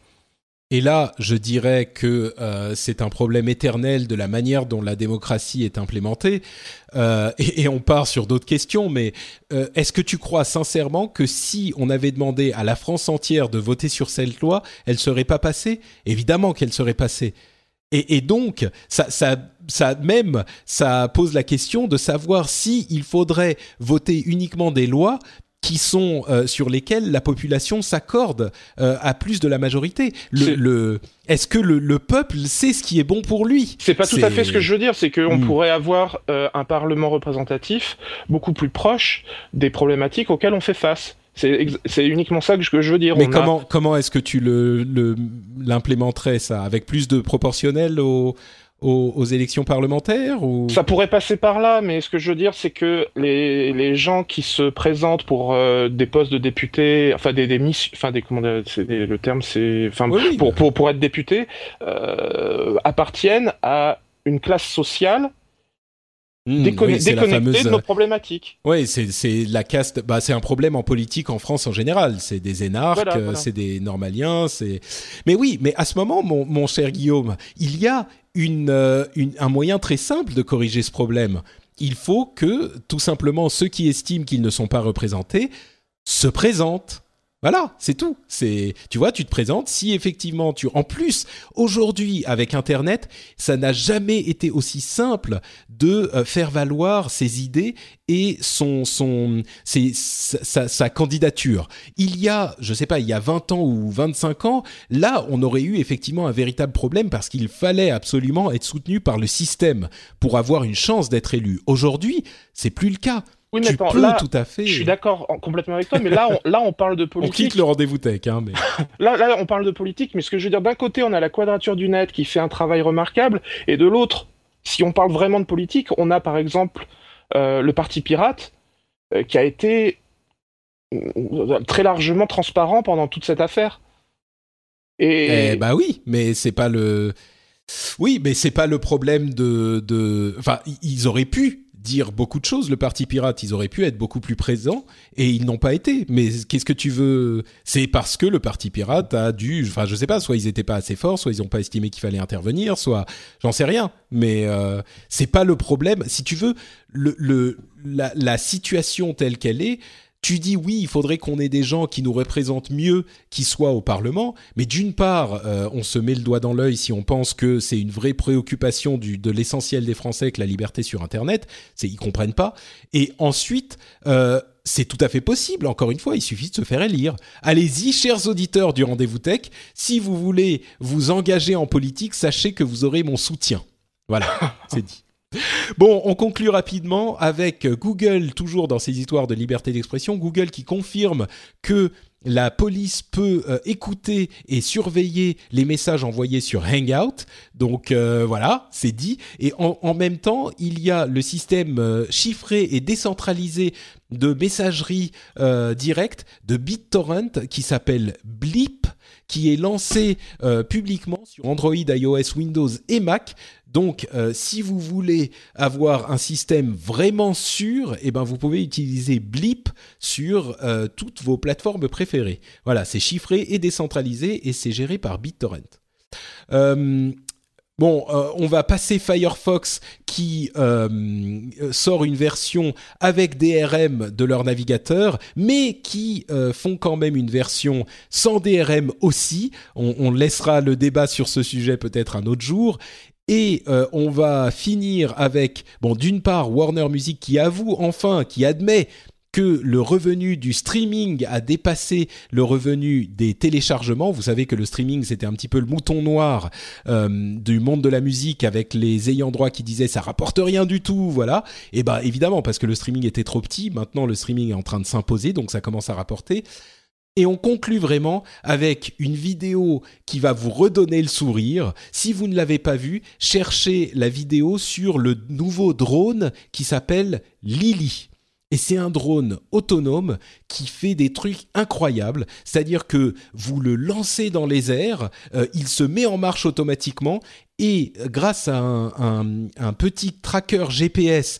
Et là, je dirais que euh, c'est un problème éternel de la manière dont la démocratie est implémentée. Euh, et, on part sur d'autres questions, mais euh, est-ce que tu crois sincèrement que si on avait demandé à la France entière de voter sur cette loi, elle serait pas passée? Évidemment qu'elle serait passée. Et, donc, ça, ça même, ça pose la question de savoir si il faudrait voter uniquement des lois qui sont euh, sur lesquels la population s'accorde euh, à plus de la majorité. Le, le est-ce que le, le, peuple sait ce qui est bon pour lui? C'est pas tout à fait ce que je veux dire. C'est qu'on hmm. pourrait avoir euh, un parlement représentatif beaucoup plus proche des problématiques auxquelles on fait face. C'est uniquement ça que je, veux dire. Mais comment, comment est-ce que tu l'implémenterais, le, ça? Avec plus de proportionnel au, aux, élections parlementaires ou... Ça pourrait passer par là, mais ce que je veux dire, c'est que les, les gens qui se présentent pour euh, des postes de députés, enfin des, des missions, enfin des comment le terme, c'est, enfin pour, pour, pour être député, euh, appartiennent à une classe sociale Mmh, déconnecté de nos problématiques. Oui, c'est la caste. Bah, c'est un problème en politique en France en général. C'est des énarques, c'est des normaliens. C'est. Mais oui, mais à ce moment, mon, mon cher Guillaume, il y a euh, une, un moyen très simple de corriger ce problème. Il faut que, tout simplement, ceux qui estiment qu'ils ne sont pas représentés se présentent voilà, c'est tout. C'est, tu vois, tu te présentes. Si effectivement tu, en plus, aujourd'hui avec Internet, ça n'a jamais été aussi simple de euh, faire valoir ses idées et son, son, sa, sa, candidature. Il y a, je sais pas, il y a 20 ans ou 25 ans, là, on aurait eu effectivement un véritable problème parce qu'il fallait absolument être soutenu par le système pour avoir une chance d'être élu. Aujourd'hui, c'est plus le cas. Oui, mais attends, là, tout à fait. Je suis d'accord complètement avec toi, mais là, on, là, on parle de politique. On quitte le rendez-vous tech, hein, mais. là, là, on parle de politique, mais ce que je veux dire, d'un côté, on a la Quadrature du Net qui fait un travail remarquable, et de l'autre, si on parle vraiment de politique, on a par exemple euh, le Parti Pirate euh, qui a été euh, très largement transparent pendant toute cette affaire. Et eh bah oui, mais c'est pas le. Oui, mais c'est pas le problème de, de. Enfin, ils auraient pu dire beaucoup de choses. Le Parti Pirate, ils auraient pu être beaucoup plus présents et ils n'ont pas été. Mais qu'est-ce que tu veux? C'est parce que le Parti Pirate a dû, enfin je sais pas, soit ils étaient pas assez forts, soit ils n'ont pas estimé qu'il fallait intervenir, soit j'en sais rien. Mais euh, c'est pas le problème. Si tu veux, le, le la, la situation telle qu'elle est tu dis oui, il faudrait qu'on ait des gens qui nous représentent mieux, qui soient au Parlement, mais d'une part, euh, on se met le doigt dans l'œil si on pense que c'est une vraie préoccupation de l'essentiel des Français que la liberté sur Internet, c'est ils comprennent pas, et ensuite, euh, c'est tout à fait possible. Encore une fois, il suffit de se faire élire. Allez-y, chers auditeurs du Rendez-vous Tech. Si vous voulez vous engager en politique, sachez que vous aurez mon soutien. Voilà, c'est dit. Bon, on conclut rapidement avec Google, toujours dans ces histoires de liberté d'expression. Google qui confirme que la police peut euh, écouter et surveiller les messages envoyés sur Hangout. Donc euh, voilà, c'est dit. Et en, même temps, il y a le système euh, chiffré et décentralisé de messagerie directe de BitTorrent qui s'appelle Bleep qui est lancé publiquement sur Android, iOS, Windows et Mac. Donc, euh, si vous voulez avoir un système vraiment sûr, eh ben, vous pouvez utiliser Blip sur euh, toutes vos plateformes préférées. Voilà, c'est chiffré et décentralisé et c'est géré par BitTorrent. Euh, bon, on va passer Firefox qui sort une version avec DRM de leur navigateur, mais qui font quand même une version sans DRM aussi. on, laissera le débat sur ce sujet peut-être un autre jour. Et euh, on va finir avec, bon, d'une part, Warner Music qui avoue enfin, qui admet que le revenu du streaming a dépassé le revenu des téléchargements. Vous savez que le streaming, c'était un petit peu le mouton noir euh, du monde de la musique avec les ayants droit qui disaient ça rapporte rien du tout, voilà. Et ben évidemment, parce que le streaming était trop petit, maintenant le streaming est en train de s'imposer, donc ça commence à rapporter. Et on conclut vraiment avec une vidéo qui va vous redonner le sourire. Si vous ne l'avez pas vue, cherchez la vidéo sur le nouveau drone qui s'appelle Lily. Et c'est un drone autonome qui fait des trucs incroyables. C'est-à-dire que vous le lancez dans les airs, euh, il se met en marche automatiquement et grâce à un, petit tracker GPS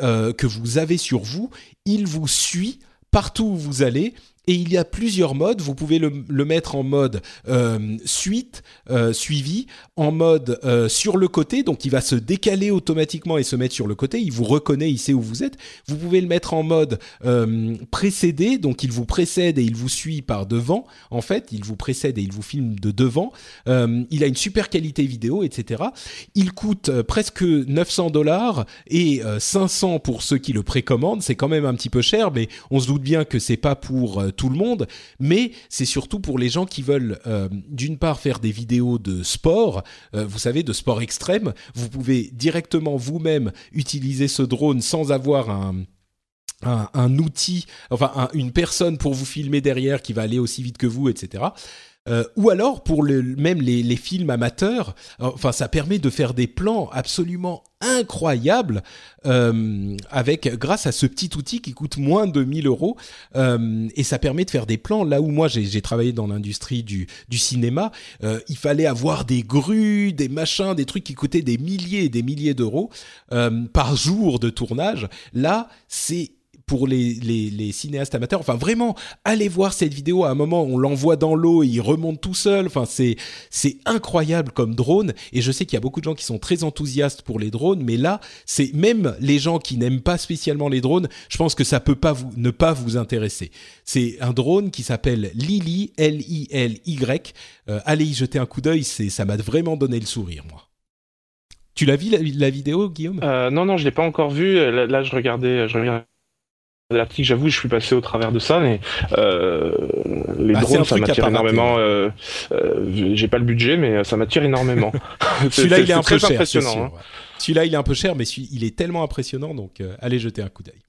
euh, que vous avez sur vous, il vous suit partout où vous allez et il y a plusieurs modes. Vous pouvez le, mettre en mode euh, suite, euh, suivi, en mode euh, sur le côté, donc il va se décaler automatiquement et se mettre sur le côté. Il vous reconnaît, il sait où vous êtes. Vous pouvez le mettre en mode précédé, donc il vous précède et il vous suit par devant. En fait, il vous précède et il vous filme de devant. il a une super qualité vidéo, etc. Il coûte presque 900 dollars et 500 pour ceux qui le précommandent. C'est quand même un petit peu cher, mais on se doute bien que c'est pas pour tout le monde, mais c'est surtout pour les gens qui veulent euh, d'une part faire des vidéos de sport, euh, vous savez, de sport extrême. Vous pouvez directement vous-même utiliser ce drone sans avoir un, un, outil, enfin une personne pour vous filmer derrière qui va aller aussi vite que vous, etc. Euh, ou alors pour le, même les, films amateurs, enfin ça permet de faire des plans absolument incroyables euh, avec grâce à ce petit outil qui coûte moins de 1000 euros euh, et ça permet de faire des plans là où moi j'ai travaillé dans l'industrie du, du cinéma, il fallait avoir des grues, des machins, des trucs qui coûtaient des milliers et des milliers d'euros par jour de tournage. Là c'est pour les, les, cinéastes amateurs. Enfin, vraiment, allez voir cette vidéo. À un moment, on l'envoie dans l'eau et il remonte tout seul. Enfin, c'est c'est incroyable comme drone. Et je sais qu'il y a beaucoup de gens qui sont très enthousiastes pour les drones, mais là, c'est même les gens qui n'aiment pas spécialement les drones. Je pense que ça peut pas vous ne pas vous intéresser. C'est un drone qui s'appelle Lily L I L Y. Euh, allez y jeter un coup d'œil. C'est ça m'a vraiment donné le sourire, moi. Tu l'as vu la, vidéo, Guillaume? Euh, Non, non, je l'ai pas encore vu. Là, là, je regardais, je regardais l'article, j'avoue, je suis passé au travers de ça, mais euh, les bah, drones, ça m'attire énormément. Euh, euh, J'ai pas le budget, mais ça m'attire énormément. Celui-là, il est, un peu cher. Hein. Celui-là, il est un peu cher, mais il est tellement impressionnant, donc allez jeter un coup d'œil.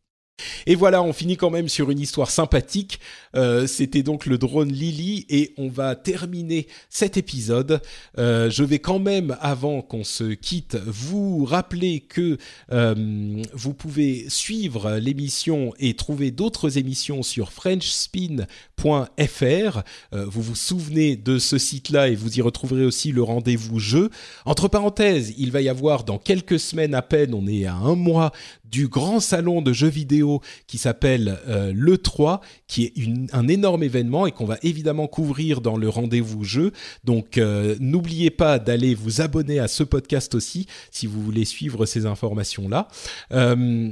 Et voilà, on finit quand même sur une histoire sympathique. Euh, C'était donc le drone Lily et on va terminer cet épisode. Euh, je vais quand même, avant qu'on se quitte, vous rappeler que euh, vous pouvez suivre l'émission et trouver d'autres émissions sur frenchspin.fr. Vous vous souvenez de ce site-là et vous y retrouverez aussi le rendez-vous jeu. Entre parenthèses, il va y avoir dans quelques semaines à peine, on est à un mois du grand salon de jeux vidéo qui s'appelle euh, le 3, qui est un énorme événement et qu'on va évidemment couvrir dans le rendez-vous jeu. Donc euh, n'oubliez pas d'aller vous abonner à ce podcast aussi si vous voulez suivre ces informations-là. Euh,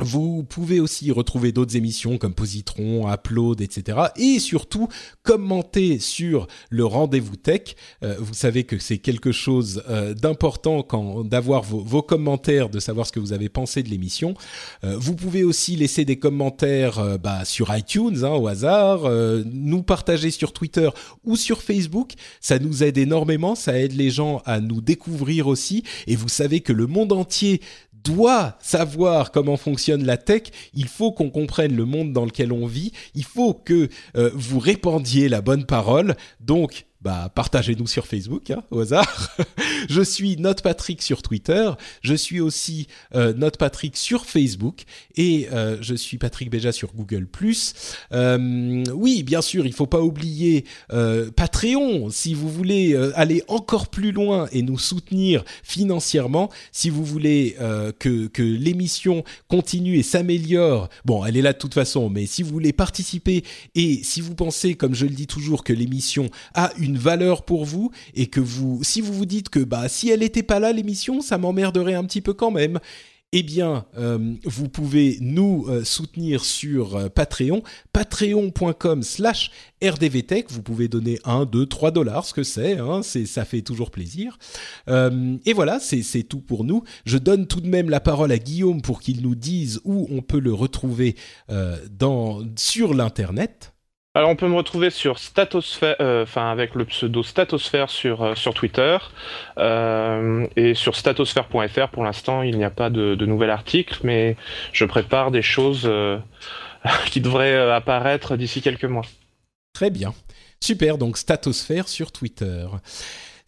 vous pouvez aussi retrouver d'autres émissions comme Positron, Upload, etc. Et surtout, commenter sur le rendez-vous tech. Euh, vous savez que c'est quelque chose euh, d'important quand d'avoir vos, commentaires, de savoir ce que vous avez pensé de l'émission. Euh, vous pouvez aussi laisser des commentaires bah, sur iTunes hein, au hasard, nous partager sur Twitter ou sur Facebook. Ça nous aide énormément, ça aide les gens à nous découvrir aussi. Et vous savez que le monde entier doit savoir comment fonctionne la tech, il faut qu'on comprenne le monde dans lequel on vit, il faut que euh, vous répandiez la bonne parole. Donc, bah, partagez-nous sur Facebook, hein, au hasard. je suis Note Patrick sur Twitter, je suis aussi euh, Patrick sur Facebook et euh, je suis Patrick Béja sur Google+. Euh, oui, bien sûr, il faut pas oublier euh, Patreon si vous voulez aller encore plus loin et nous soutenir financièrement, si vous voulez que que l'émission continue et s'améliore. Bon, elle est là de toute façon, mais si vous voulez participer et si vous pensez comme je le dis toujours que l'émission a une une valeur pour vous et que vous, si vous vous dites que bah si elle n'était pas là l'émission, ça m'emmerderait un petit peu quand même. Eh bien, euh, vous pouvez nous euh, soutenir sur euh, Patreon, patreon.com slash rdvtech. Vous pouvez donner 1, 2, 3 dollars, ce que c'est, hein, ça fait toujours plaisir. et voilà, c'est tout pour nous. Je donne tout de même la parole à Guillaume pour qu'il nous dise où on peut le retrouver dans, sur l'Internet. Alors on peut me retrouver sur Statosphère, euh, avec le pseudo Statosphère sur, euh, sur Twitter euh, et sur statosphère.fr. Pour l'instant, il n'y a pas de, de nouvel article, mais je prépare des choses qui devraient apparaître d'ici quelques mois. Très bien. Super, donc Statosphère sur Twitter.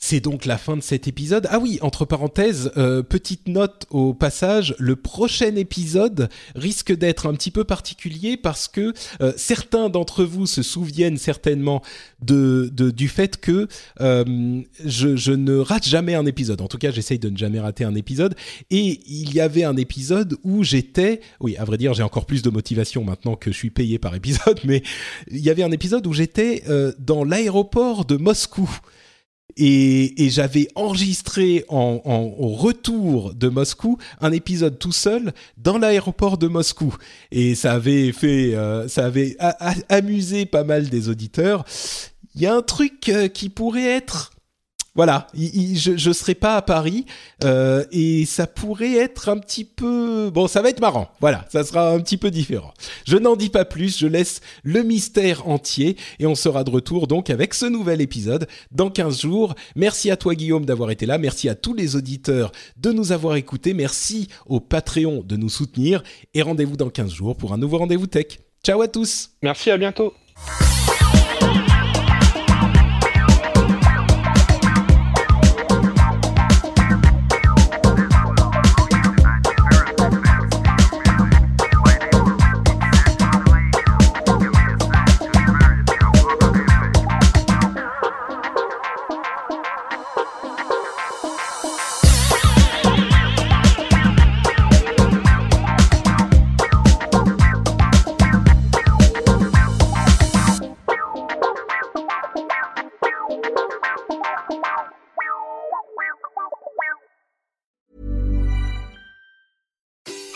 C'est donc la fin de cet épisode. Ah oui, entre parenthèses, euh, petite note au passage, le prochain épisode risque d'être un petit peu particulier parce que euh, certains d'entre vous se souviennent certainement du fait que euh, je, je, ne rate jamais un épisode. En tout cas, j'essaye de ne jamais rater un épisode. Et il y avait un épisode où j'étais, oui, à vrai dire, j'ai encore plus de motivation maintenant que je suis payé par épisode, mais il y avait un épisode où j'étais dans l'aéroport de Moscou et, j'avais enregistré en, au retour de Moscou un épisode tout seul dans l'aéroport de Moscou. Et ça avait fait euh, ça avait amusé pas mal des auditeurs. Il y a un truc euh, qui pourrait être voilà, je ne serai pas à Paris euh, et ça pourrait être un petit peu... Bon, ça va être marrant, voilà, ça sera un petit peu différent. Je n'en dis pas plus, je laisse le mystère entier et on sera de retour donc avec ce nouvel épisode dans 15 jours. Merci à toi Guillaume d'avoir été là, merci à tous les auditeurs de nous avoir écoutés, merci au Patreon de nous soutenir et rendez-vous dans 15 jours pour un nouveau rendez-vous tech. Ciao à tous Merci, à bientôt